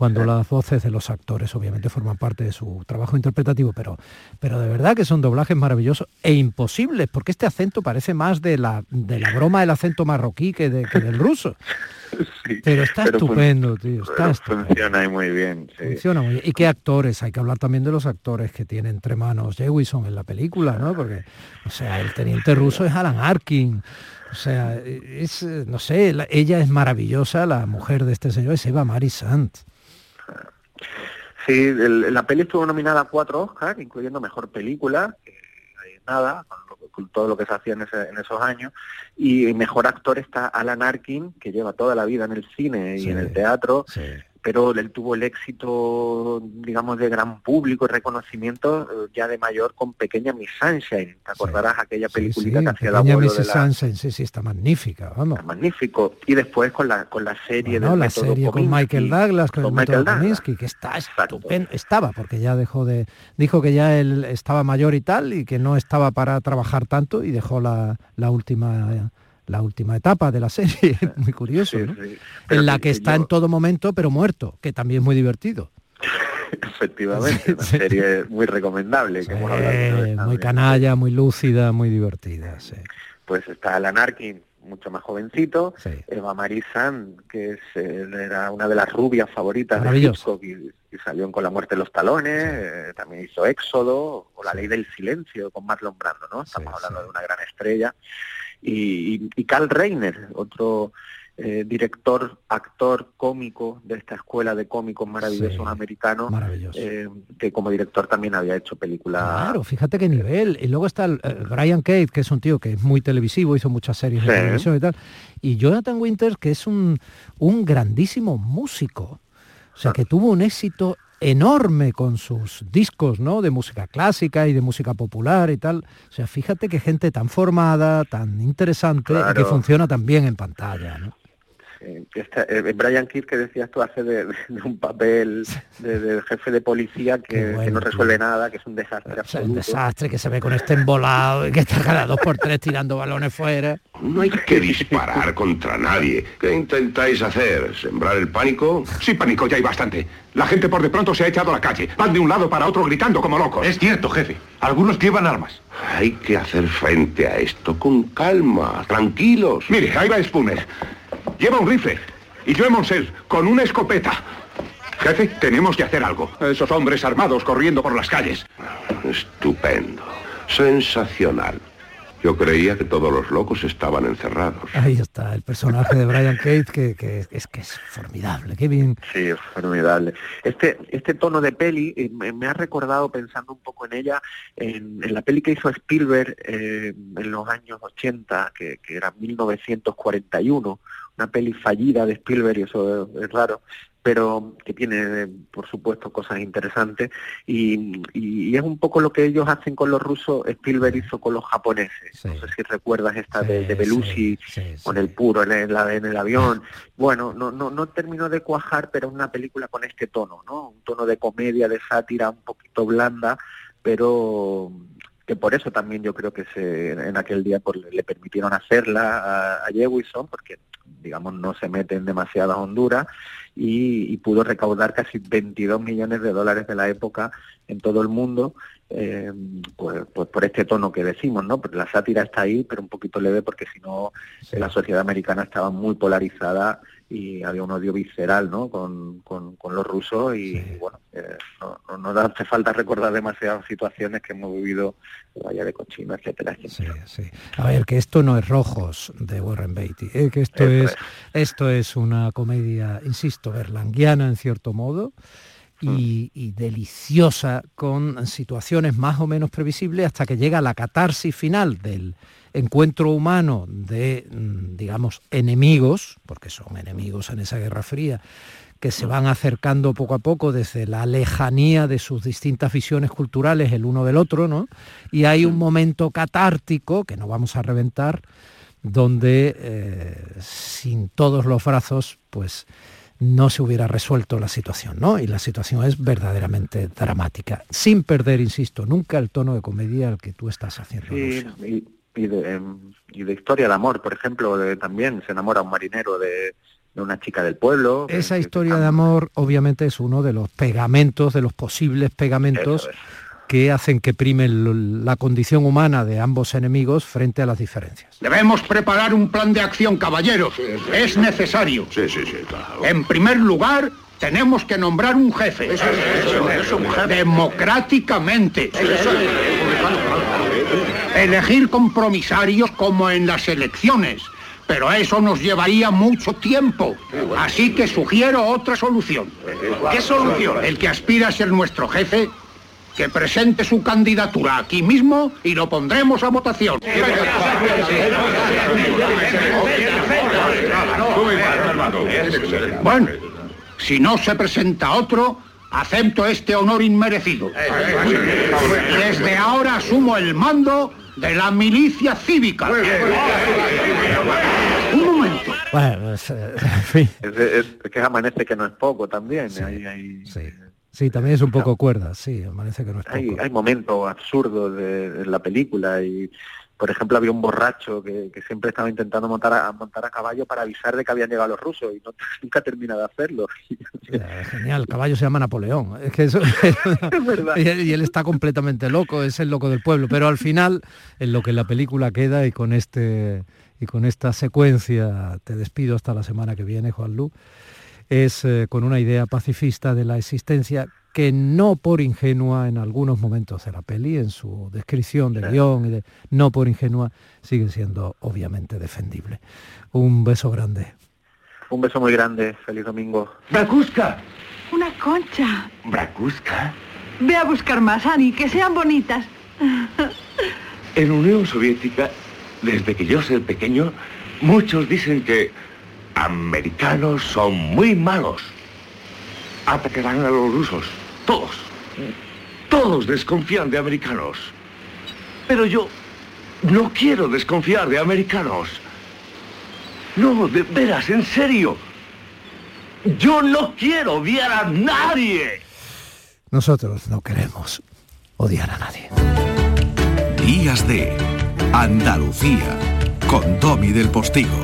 B: cuando las voces de los actores obviamente forman parte de su trabajo interpretativo, pero, pero de verdad que son doblajes maravillosos e imposibles, porque este acento parece más de la, de la broma del acento marroquí que, de- que del ruso. Pero está
L: pero
B: estupendo, tío, está estupendo.
L: funciona ahí muy bien. sí.
B: Funciona muy bien. ¿Y qué actores? Hay que hablar también de los actores que tiene entre manos Jewison en la película, ¿no? Porque, o sea, el teniente ruso es Alan Arkin. O sea, es, no sé, la- ella es maravillosa, la mujer de este señor es Eva Maris Sant.
L: Sí, el- la peli estuvo nominada a cuatro Oscars, incluyendo Mejor Película, que eh, nada, con, lo- con todo lo que se hacía en, ese- en esos años, y Mejor Actor está Alan Arkin, que lleva toda la vida en el cine y en el teatro, pero él tuvo el éxito, digamos, de gran público y reconocimiento eh, ya de mayor con Pequeña Miss Sunshine. ¿Te acordarás aquella peliculita
B: Sí,
L: que hacía el
B: Pequeña
L: de la...
B: Sunshine, sí, sí, está magnífica, vamos.
L: Magnífico. Y después con la, con la serie
B: No,
L: del
B: la
L: método
B: serie con. Michael Douglas, con,
L: Con
B: el
L: Michael.
B: Kominsky, que está estupendo, estaba, porque ya dejó de, dijo que ya él estaba mayor y tal, y que no estaba para trabajar tanto, y dejó la, la última la última etapa de la serie, muy curioso, en la
L: que-
B: está
L: yo-
B: en todo momento, pero muerto, que también es muy divertido.
L: Efectivamente, una serie muy recomendable. que hemos
B: muy canalla, muy lúcida, muy divertida, sí.
L: Pues está Alan Arkin, mucho más jovencito, Eva Marie Sand, que es, era una de las rubias favoritas de. Hitchcock y, y salió Con la muerte en los talones, eh, también hizo Éxodo o La ley del silencio con Marlon Brando, ¿no? Estamos hablando de una gran estrella. Y, y- Carl Reiner, otro eh, director, actor, cómico de esta escuela de cómicos maravillosos americanos, eh, que como director también había hecho películas
B: Claro, fíjate qué nivel. Y luego está el, eh, Brian Cade, que es un tío que es muy televisivo, hizo muchas series de
L: Sí.
B: televisión y tal. Y Jonathan Winters, que es un, un grandísimo músico. O sea, que tuvo un éxito enorme con sus discos, ¿no? De música clásica y de música popular y tal. O sea, fíjate qué gente tan formada, tan interesante y que funciona tan bien en pantalla, ¿no?
L: Eh, esta- eh, Brian Keith que decías tú hace de, de un papel de, de jefe de policía que, que no resuelve nada, que es un desastre
B: Es un
L: absoluto.
B: desastre que se ve con este embolado y que está cada dos por tres tirando balones fuera.
Q: No hay que disparar contra nadie. ¿Qué intentáis hacer? ¿Sembrar el pánico?
S: Sí, pánico, ya hay bastante. La gente por de pronto se ha echado a la calle. Van de un lado para otro gritando como locos.
R: Es cierto, jefe. Algunos llevan armas.
Q: Hay que hacer frente a esto con calma, tranquilos.
S: Mire, ahí va Spooner. Lleva un rifle. Y yo en Monsel, con una escopeta. Jefe, tenemos que hacer algo. Esos hombres armados corriendo por las calles.
Q: Estupendo. Sensacional. Yo creía que todos los locos estaban encerrados.
B: Ahí está, el personaje de Brian Cage, que, que es que es formidable, qué bien.
L: Sí, es formidable. Este, este tono de peli eh, me, me ha recordado, pensando un poco en ella, en, en la peli que hizo Spielberg eh, en los años 80, que, que era 1941, una peli fallida de Spielberg, y eso es, es raro, pero que tiene, por supuesto, cosas interesantes. Y, y- y es un poco lo que ellos hacen con los rusos, Spielberg hizo con los japoneses. No sé si recuerdas esta de, de Belushi, con el puro en el, en el avión. Bueno, no, no, no terminó de cuajar, pero es una película con este tono, ¿no? Un tono de comedia, de sátira, un poquito blanda, pero que por eso también yo creo que se, en aquel día pues, le permitieron hacerla a, a Jewison, porque digamos no se mete en demasiadas honduras y, y pudo recaudar casi 22 millones de dólares de la época en todo el mundo, eh, pues, pues por este tono que decimos, ¿no? Porque la sátira está ahí, pero un poquito leve porque si no eh, la sociedad americana estaba muy polarizada y había un odio visceral ¿no? con, con, los rusos y, bueno, eh, no, no, no, hace falta recordar demasiadas situaciones que hemos vivido en Valle de Cochino, etcétera, etcétera.
B: Sí, sí. A ver, que esto no es Rojos de Warren Beatty, eh, que esto es, esto es una comedia, insisto, berlanguiana en cierto modo, mm. y, y, deliciosa con situaciones más o menos previsibles hasta que llega la catarsis final del encuentro humano de, mm, digamos, enemigos, porque son enemigos en esa Guerra Fría, que se van acercando poco a poco desde la lejanía de sus distintas visiones culturales el uno del otro, ¿no? Y hay un momento catártico, que no vamos a reventar, donde eh, sin todos los brazos, pues no se hubiera resuelto la situación, ¿no? Y la situación es verdaderamente dramática, sin perder, insisto, nunca el tono de comedia al que tú estás haciendo
L: y de, em, y de historia de amor, por ejemplo, también se enamora un marinero de, una chica del pueblo.
B: Esa historia de amor obviamente es uno de los pegamentos, de los posibles pegamentos que hacen que prime la condición humana de ambos enemigos frente a las diferencias.
S: Debemos preparar un plan de acción, caballeros. es necesario.
Q: Sí, sí, sí,
S: En primer lugar, tenemos que nombrar un jefe. Democráticamente. Elegir compromisarios como en las elecciones. Pero eso nos llevaría mucho tiempo. Así que sugiero otra solución.
Q: ¿Qué solución?
S: El que aspira a ser nuestro jefe, que presente su candidatura aquí mismo y lo pondremos a votación. Bueno, si no se presenta otro, acepto este honor inmerecido. Desde ahora asumo el mando de la milicia cívica. Un momento.
B: Bueno,
L: es, eh, es, que amanece que no es poco también. Sí,
B: sí. también es un poco cuerda, sí, amanece que no es poco.
L: Hay, hay momentos absurdos de, de, la película y por ejemplo, había un borracho que, siempre estaba intentando montar a, montar a caballo para avisar de que habían llegado los rusos y nunca termina de hacerlo.
B: genial, el caballo se llama Napoleón. Es que eso, es verdad. Y, él está completamente loco, es el loco del pueblo. Pero al final, en lo que la película queda y con este y con esta secuencia, te despido hasta la semana que viene, Juan Lu, es eh, con una idea pacifista de la existencia que no por ingenua en algunos momentos de la peli, en su descripción de guion, y de, no por ingenua, sigue siendo obviamente defendible. Un beso grande.
L: Un beso muy grande. Feliz domingo.
R: ¡Bracusca!
J: Una concha.
R: ¿Bracusca?
J: Ve a buscar más, Ani, que sean bonitas.
R: En Unión Soviética, desde que yo soy pequeño, muchos dicen que americanos son muy malos. Atacarán a los rusos. Todos. Todos desconfían de americanos. Pero yo no quiero desconfiar de americanos. No, de veras, en serio. Yo no quiero odiar a nadie.
B: Nosotros no queremos odiar a nadie.
A: Días de Andalucía con Domi del Postigo,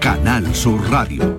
A: Canal Sur Radio.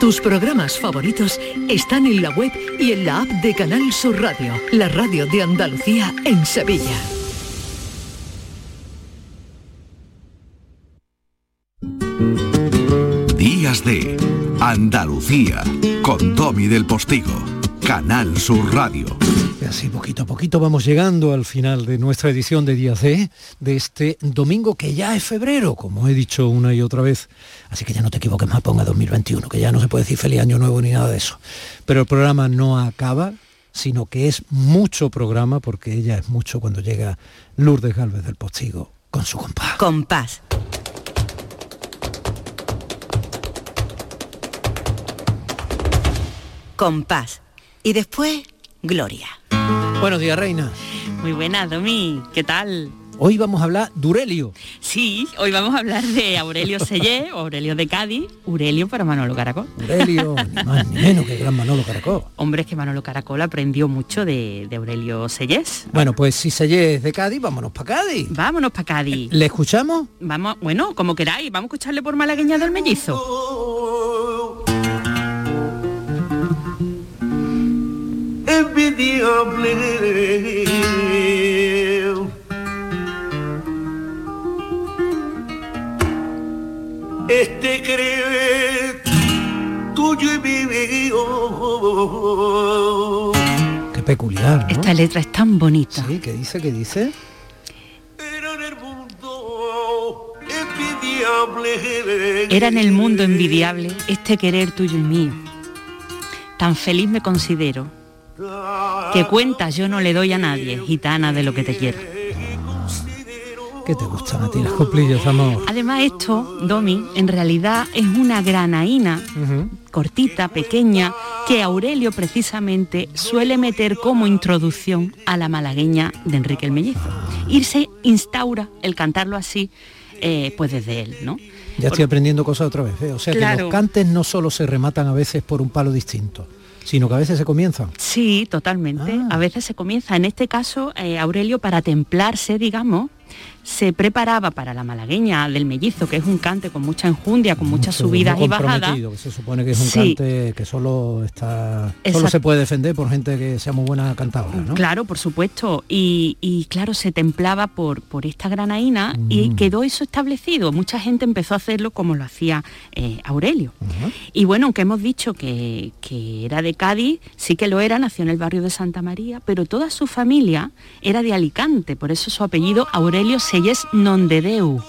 O: Tus programas favoritos están en la web y en la app de Canal Sur Radio, la radio de Andalucía en Sevilla.
A: Días de Andalucía con Domi del Postigo, Canal Sur Radio.
B: Y así poquito a poquito vamos llegando al final de nuestra edición de Días de, de este domingo que ya es febrero, como he dicho una y otra vez. Así que ya no te equivoques más, ponga 2021, que ya no se puede decir feliz año nuevo ni nada de eso. Pero el programa no acaba, sino que es mucho programa, porque ella es mucho cuando llega Lourdes Galvez del Postigo con su compás.
T: Compás. Compás. Y después, Gloria.
B: Buenos días, Reina.
U: Muy buenas, Domi. ¿Qué tal?
B: Hoy vamos a hablar de Aurelio.
U: Sí, hoy vamos a hablar de Aurelio Sellé, Aurelio de Cádiz, Aurelio para Manolo Caracol.
B: Aurelio, ni más ni menos que el gran Manolo Caracol.
U: Hombre, es que Manolo Caracol aprendió mucho de, de Aurelio Sellés.
B: Bueno, pues si Sellé es de Cádiz, vámonos para Cádiz.
U: Vámonos para Cádiz.
B: ¿Le escuchamos?
U: Vamos, bueno, como queráis, vamos a escucharle por Malagueña del Mellizo.
V: Este cree tuyo y mío.
B: Qué peculiar, ¿no?
U: Esta letra es tan bonita.
B: Sí, ¿qué dice? ¿Qué dice?
U: Era en el mundo envidiable este querer tuyo y mío. Tan feliz me considero que cuentas yo no le doy a nadie, gitana de lo que te quiero.
B: ¿Qué te gustan a ti amor?
U: Además esto, Domi, en realidad es una granaína cortita, pequeña, que Aurelio precisamente suele meter como introducción a la malagueña de Enrique el Mellizo. Irse instaura el cantarlo así, eh, pues desde él, ¿no?
B: Ya estoy aprendiendo cosas otra vez, ¿eh? O sea que los cantes no solo se rematan a veces por un palo distinto, sino que a veces se comienzan.
U: Sí, totalmente. A veces se comienza. En este caso, eh, Aurelio, para templarse, digamos, se preparaba para la malagueña del mellizo, que es un cante con mucha enjundia, con muchas subidas y bajadas.
B: se supone que es un
U: Sí.
B: cante que solo está solo se puede defender por gente que sea muy buena cantadora, ¿no?
U: Claro, por supuesto. Y, y, claro, se templaba por, por esta granaína
B: Mm.
U: y quedó eso establecido. Mucha gente empezó a hacerlo como lo hacía eh, Aurelio. Y bueno, aunque hemos dicho que, que era de Cádiz, sí que lo era, nació en el barrio de Santa María, pero toda su familia era de Alicante, por eso su apellido Aurelio Selles Nondedeu.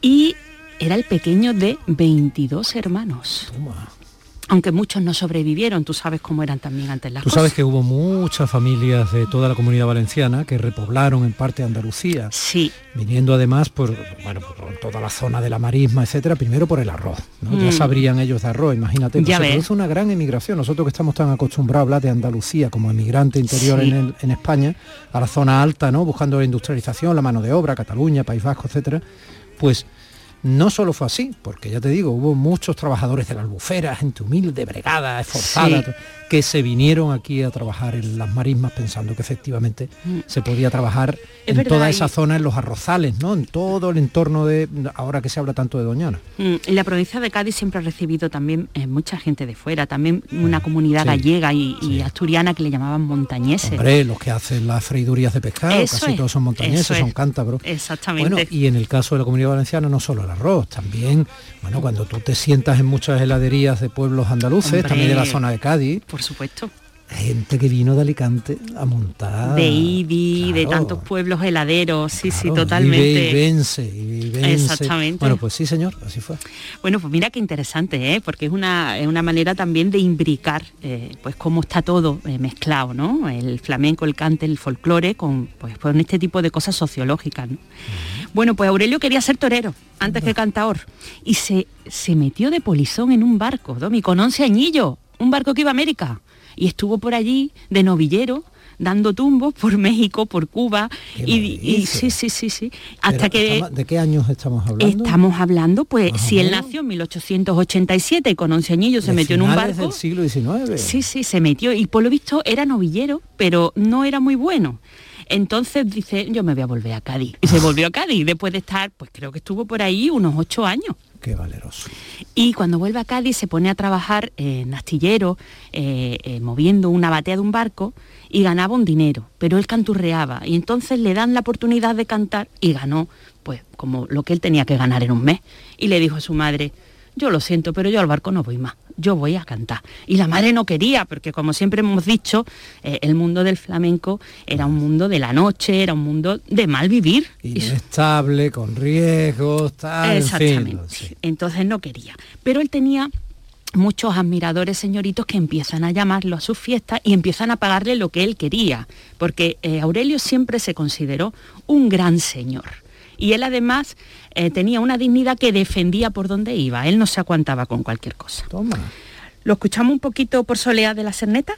U: Y era el pequeño de 22 hermanos. Aunque muchos no sobrevivieron, tú sabes cómo eran también antes las
B: Tú
U: cosas.
B: sabes que hubo muchas familias de toda la comunidad valenciana que repoblaron en parte Andalucía.
U: Sí.
B: Viniendo además por, bueno, por toda la zona de la marisma, etcétera, primero por el arroz. ¿no? Ya
U: Mm.
B: sabrían ellos de arroz, imagínate.
U: Ya
B: se produce una gran emigración. Nosotros que estamos tan acostumbrados a hablar de Andalucía como emigrante interior
U: Sí.
B: en, el- en España, a la zona alta, ¿no? Buscando la industrialización, la mano de obra, Cataluña, País Vasco, etcétera, pues no solo fue así, porque ya te digo, hubo muchos trabajadores de la albufera, gente humilde, bregada, esforzada,
U: Sí.
B: que se vinieron aquí a trabajar en las marismas pensando que efectivamente se podía trabajar
U: Es
B: en
U: verdad,
B: toda
U: y-
B: esa zona, en los arrozales, ¿no? En todo el entorno de, ahora que se habla tanto de Doñana.
U: Mm, y La provincia de Cádiz siempre ha recibido también eh, mucha gente de fuera, también una comunidad
B: Sí,
U: gallega y, y asturiana que le llamaban montañeses.
B: Hombre, los que hacen las freidurías de pescado,
U: Eso
B: casi
U: es,
B: todos son montañeses,
U: eso
B: son cántabros.
U: Exactamente.
B: Bueno, y en el caso de la comunidad valenciana no solo el arroz, también, bueno, cuando tú te sientas en muchas heladerías de pueblos andaluces,
U: Hombre,
B: también de la zona de Cádiz,
U: Por supuesto.
B: gente que vino de Alicante a montar.
U: de Ibi, de tantos pueblos heladeros, sí, sí,
B: Claro,
U: totalmente.
B: Vive y vence, y vence.
U: Exactamente.
B: Bueno, pues sí, señor, así fue.
U: Bueno, pues mira qué interesante, ¿eh? porque es una, es una manera también de imbricar eh, pues cómo está todo eh, mezclado, ¿no? El flamenco, el cante, el folclore, con, pues, con este tipo de cosas sociológicas. ¿no? Bueno, pues Aurelio quería ser torero antes que cantador y se, se metió de polizón en un barco, Domi, con 11 añillos, un barco que iba a América y estuvo por allí de novillero dando tumbos por México, por Cuba, y, y sí, sí, sí, sí, hasta
B: Pero
U: que...
B: estamos- ¿De qué años estamos hablando?
U: Estamos hablando, pues,
B: Más
U: si él nació en 1887 y con 11 añillos se metió en un barco.
B: del siglo XIX.
U: Sí, sí, se metió y por lo visto era novillero, pero no era muy bueno. Entonces dice, yo me voy a volver a Cádiz. Y se volvió a Cádiz después de estar, pues creo que estuvo por ahí unos ocho años.
B: Qué valeroso.
U: Y cuando vuelve a Cádiz se pone a trabajar en astillero, eh, eh, moviendo una batea de un barco y ganaba un dinero, pero él canturreaba. Y entonces le dan la oportunidad de cantar y ganó, pues como lo que él tenía que ganar en un mes. Y le dijo a su madre, yo lo siento, pero yo al barco no voy más, yo voy a cantar. Y la madre no quería, porque como siempre hemos dicho, eh, el mundo del flamenco era un mundo de la noche, era un mundo de mal vivir.
B: Inestable, con riesgos, tal, en fin,
U: Exactamente. Entonces no quería. Pero él tenía muchos admiradores señoritos que empiezan a llamarlo a sus fiestas y empiezan a pagarle lo que él quería, porque eh, Aurelio siempre se consideró un gran señor. Y él además eh, tenía una dignidad que defendía por donde iba, él no se aguantaba con cualquier cosa.
B: Toma.
U: ¿Lo escuchamos un poquito por Soleá de la Cerneta?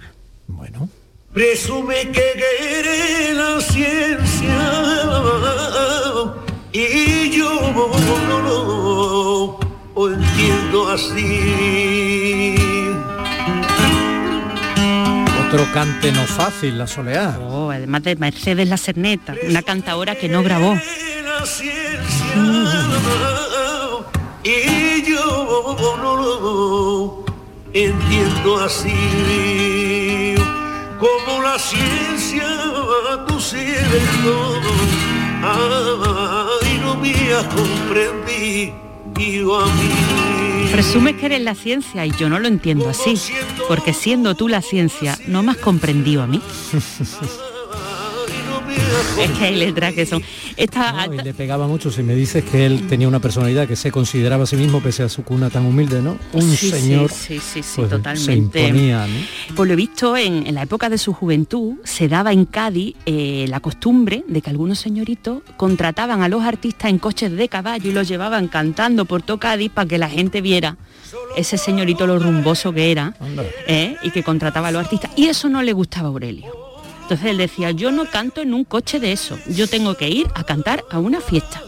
V: Presume que eres la ciencia y yo lo entiendo así.
B: Otro cante no fácil, la soleá.
U: Oh, además de Mercedes La Cerneta, una cantadora que no grabó.
V: La ciencia y yo lo entiendo así. Como la ciencia sabes todo. Ay, no me has comprendido a mí.
U: Presumes que eres la ciencia y yo no lo entiendo así, porque siendo tú la ciencia, no me has comprendido a mí. es que hay letras que son... Esta,
B: No, y le pegaba mucho si me dices que él tenía una personalidad que se consideraba a sí mismo pese a su cuna tan humilde, ¿no? Un
U: Sí, sí,
B: señor
U: sí, sí, sí,
B: pues, se
U: totalmente.
B: imponía, ¿no?
U: Por lo visto, en, en la época de su juventud, se daba en Cádiz eh, la costumbre de que algunos señoritos contrataban a los artistas en coches de caballo y los llevaban cantando por todo Cádiz para que la gente viera ese señorito lo rumboso que era ¿eh? y que contrataba a los artistas. Y eso no le gustaba a Aurelio. Entonces él decía, yo no canto en un coche de eso, yo tengo que ir a cantar a una fiesta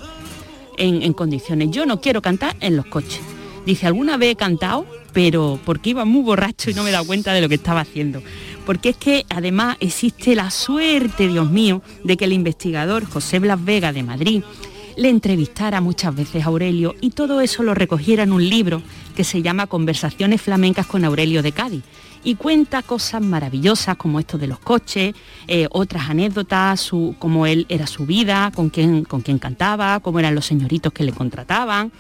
U: en, condiciones. Yo no quiero cantar en los coches. Dice, alguna vez he cantado, pero porque iba muy borracho y no me dado cuenta de lo que estaba haciendo. Porque es que además existe la suerte, Dios mío, de que el investigador José Blas Vega de Madrid le entrevistara muchas veces a Aurelio y todo eso lo recogiera en un libro que se llama Conversaciones flamencas con Aurelio de Cádiz. Y cuenta cosas maravillosas como esto de los coches, eh, otras anécdotas, su, cómo él era su vida, con quién, con quién cantaba, cómo eran los señoritos que le contrataban.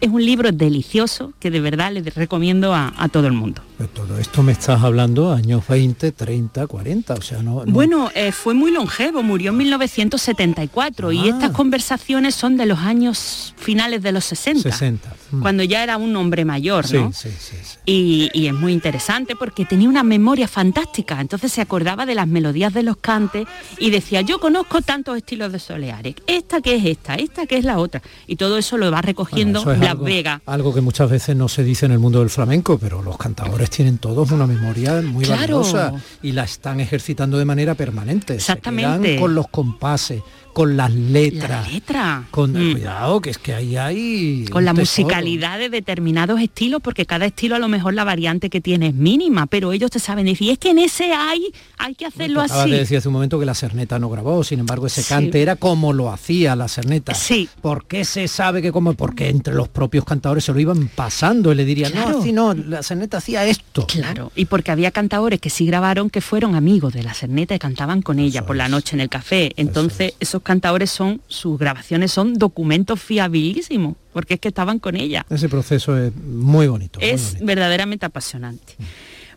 U: Es un libro delicioso que de verdad le recomiendo a todo el mundo.
B: Pero todo esto me estás hablando años 20, 30, 40, o sea, no... no-
U: Bueno, eh, fue muy longevo, murió en 1974 y estas conversaciones son de los años finales de los 60,
B: 60. mm.
U: cuando ya era un hombre mayor, ¿no?
B: sí, sí, sí.
U: Y, y es muy interesante porque tenía una memoria fantástica, entonces se acordaba de las melodías de los cantes y decía, yo conozco tantos estilos de soleares, esta que es esta, esta que es la otra, y todo eso lo va recogiendo
B: Eso es
U: Blas
B: algo,
U: Vega.
B: algo que muchas veces no se dice en el mundo del flamenco, pero los cantadores tienen todos una memoria muy
U: Claro.
B: valiosa y la están ejercitando de manera permanente. Se
U: Exactamente.
B: quedan con los compases, con las letras.
U: La letra.
B: Con
U: Mm.
B: cuidado, que es que ahí hay
U: con la
B: tesoro.
U: musicalidad de determinados estilos, porque cada estilo a lo mejor la variante que tiene es mínima, pero ellos te saben decir, es que en ese hay, hay que hacerlo
B: Acabas
U: así.
B: de decir hace un momento que la Cerneta no grabó, sin embargo ese
U: Sí.
B: cante era como lo hacía la Cerneta.
U: Sí.
B: ¿Por qué se sabe que como? Porque entre los propios cantadores se lo iban pasando y le dirían,
U: Claro.
B: no, así no, la Cerneta hacía esto.
U: Claro, y porque había cantadores que sí grabaron que fueron amigos de la Cerneta y cantaban con ella por la noche en el café. Entonces, esos cantadores son, sus grabaciones son documentos fiabilísimos, porque es que estaban con ella.
B: Ese proceso es muy bonito. muy
U: es verdaderamente apasionante.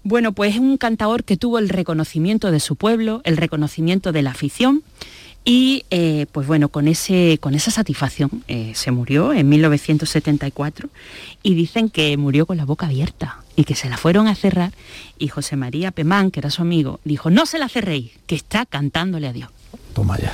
U: Bueno, pues es un cantador que tuvo el reconocimiento de su pueblo, el reconocimiento de la afición y eh, pues bueno, con, ese, con esa satisfacción eh, se murió en 1974 y dicen que murió con la boca abierta y que se la fueron a cerrar y José María Pemán, que era su amigo, dijo, no se la cerréis, que está cantándole a Dios.
B: Toma ya.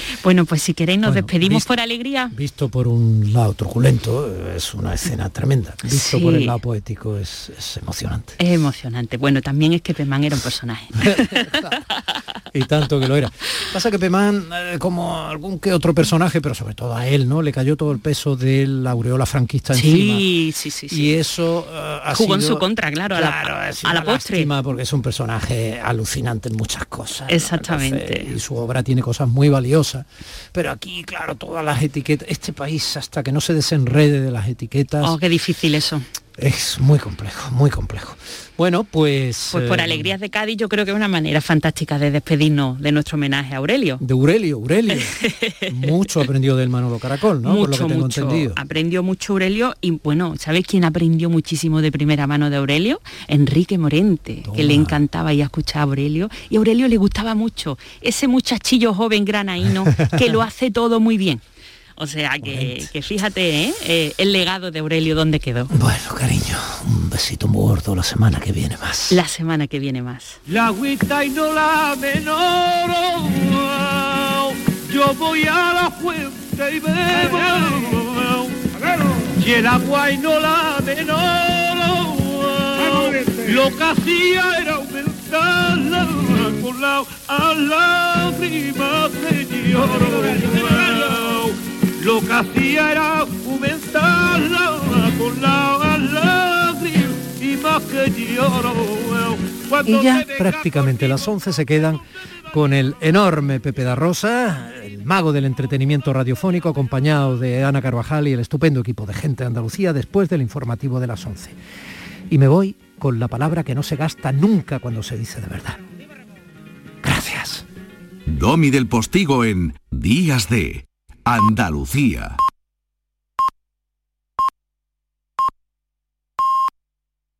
U: Bueno, pues si queréis nos
B: Bueno,
U: despedimos
B: visto-
U: por alegría.
B: Visto por un lado truculento, es una escena tremenda. Visto por
U: Sí.
B: el lado poético, es, es emocionante.
U: Es emocionante. Bueno, también es que Pemán era un personaje.
B: Y tanto que lo era. Pasa que Pemán, eh, como algún que otro personaje, pero sobre todo a él, ¿no? Le cayó todo el peso de la aureola franquista encima.
U: Sí, sí, sí, sí.
B: Y eso ha
U: Jugó en su contra, claro, a la- a la postre.
B: porque es un personaje alucinante en muchas cosas. ¿no?
U: Exactamente.
B: Entonces, y su obra tiene cosas muy valiosas. Pero aquí, claro, todas las etiquetas, este país hasta que no se desenrede de las etiquetas,
U: Oh, qué difícil eso.
B: Es muy complejo, muy complejo. Bueno, pues...
U: Pues por
B: eh,
U: Alegrías de Cádiz yo creo que es una manera fantástica de despedirnos de nuestro homenaje a Aurelio.
B: De Aurelio, Aurelio. mucho aprendió del Manolo Caracol, ¿no? por lo
U: mucho,
B: que tengo
U: mucho.
B: entendido.
U: Aprendió mucho Aurelio y bueno, ¿sabes quién aprendió muchísimo de primera mano de Aurelio? Enrique Morente, que le encantaba ir a escuchar a Aurelio y a Aurelio le gustaba mucho ese muchachillo joven granaíno que lo hace todo muy bien. O sea que, que fíjate ¿eh? Eh, el legado de Aurelio dónde quedó.
B: Bueno, cariño, un besito muy gordo la semana que viene más.
U: La semana que viene más.
V: La agüita y no la menor. Yo voy a la fuente y bebo. Y el agua y no la menor. Lo que hacía era aumentarla con la a lágrimas de lloro. Lo que hacía era aumentarla con la lágrimas y más que lloro. Cuando
B: Y ya prácticamente las 11 se quedan con el enorme Pepe da Rosa, el mago del entretenimiento radiofónico, acompañado de Ana Carvajal y el estupendo equipo de gente de Andalucía después del informativo de las 11. Y me voy con la palabra que no se gasta nunca cuando se dice de verdad.
A: Domi del Postigo en Días de Andalucía.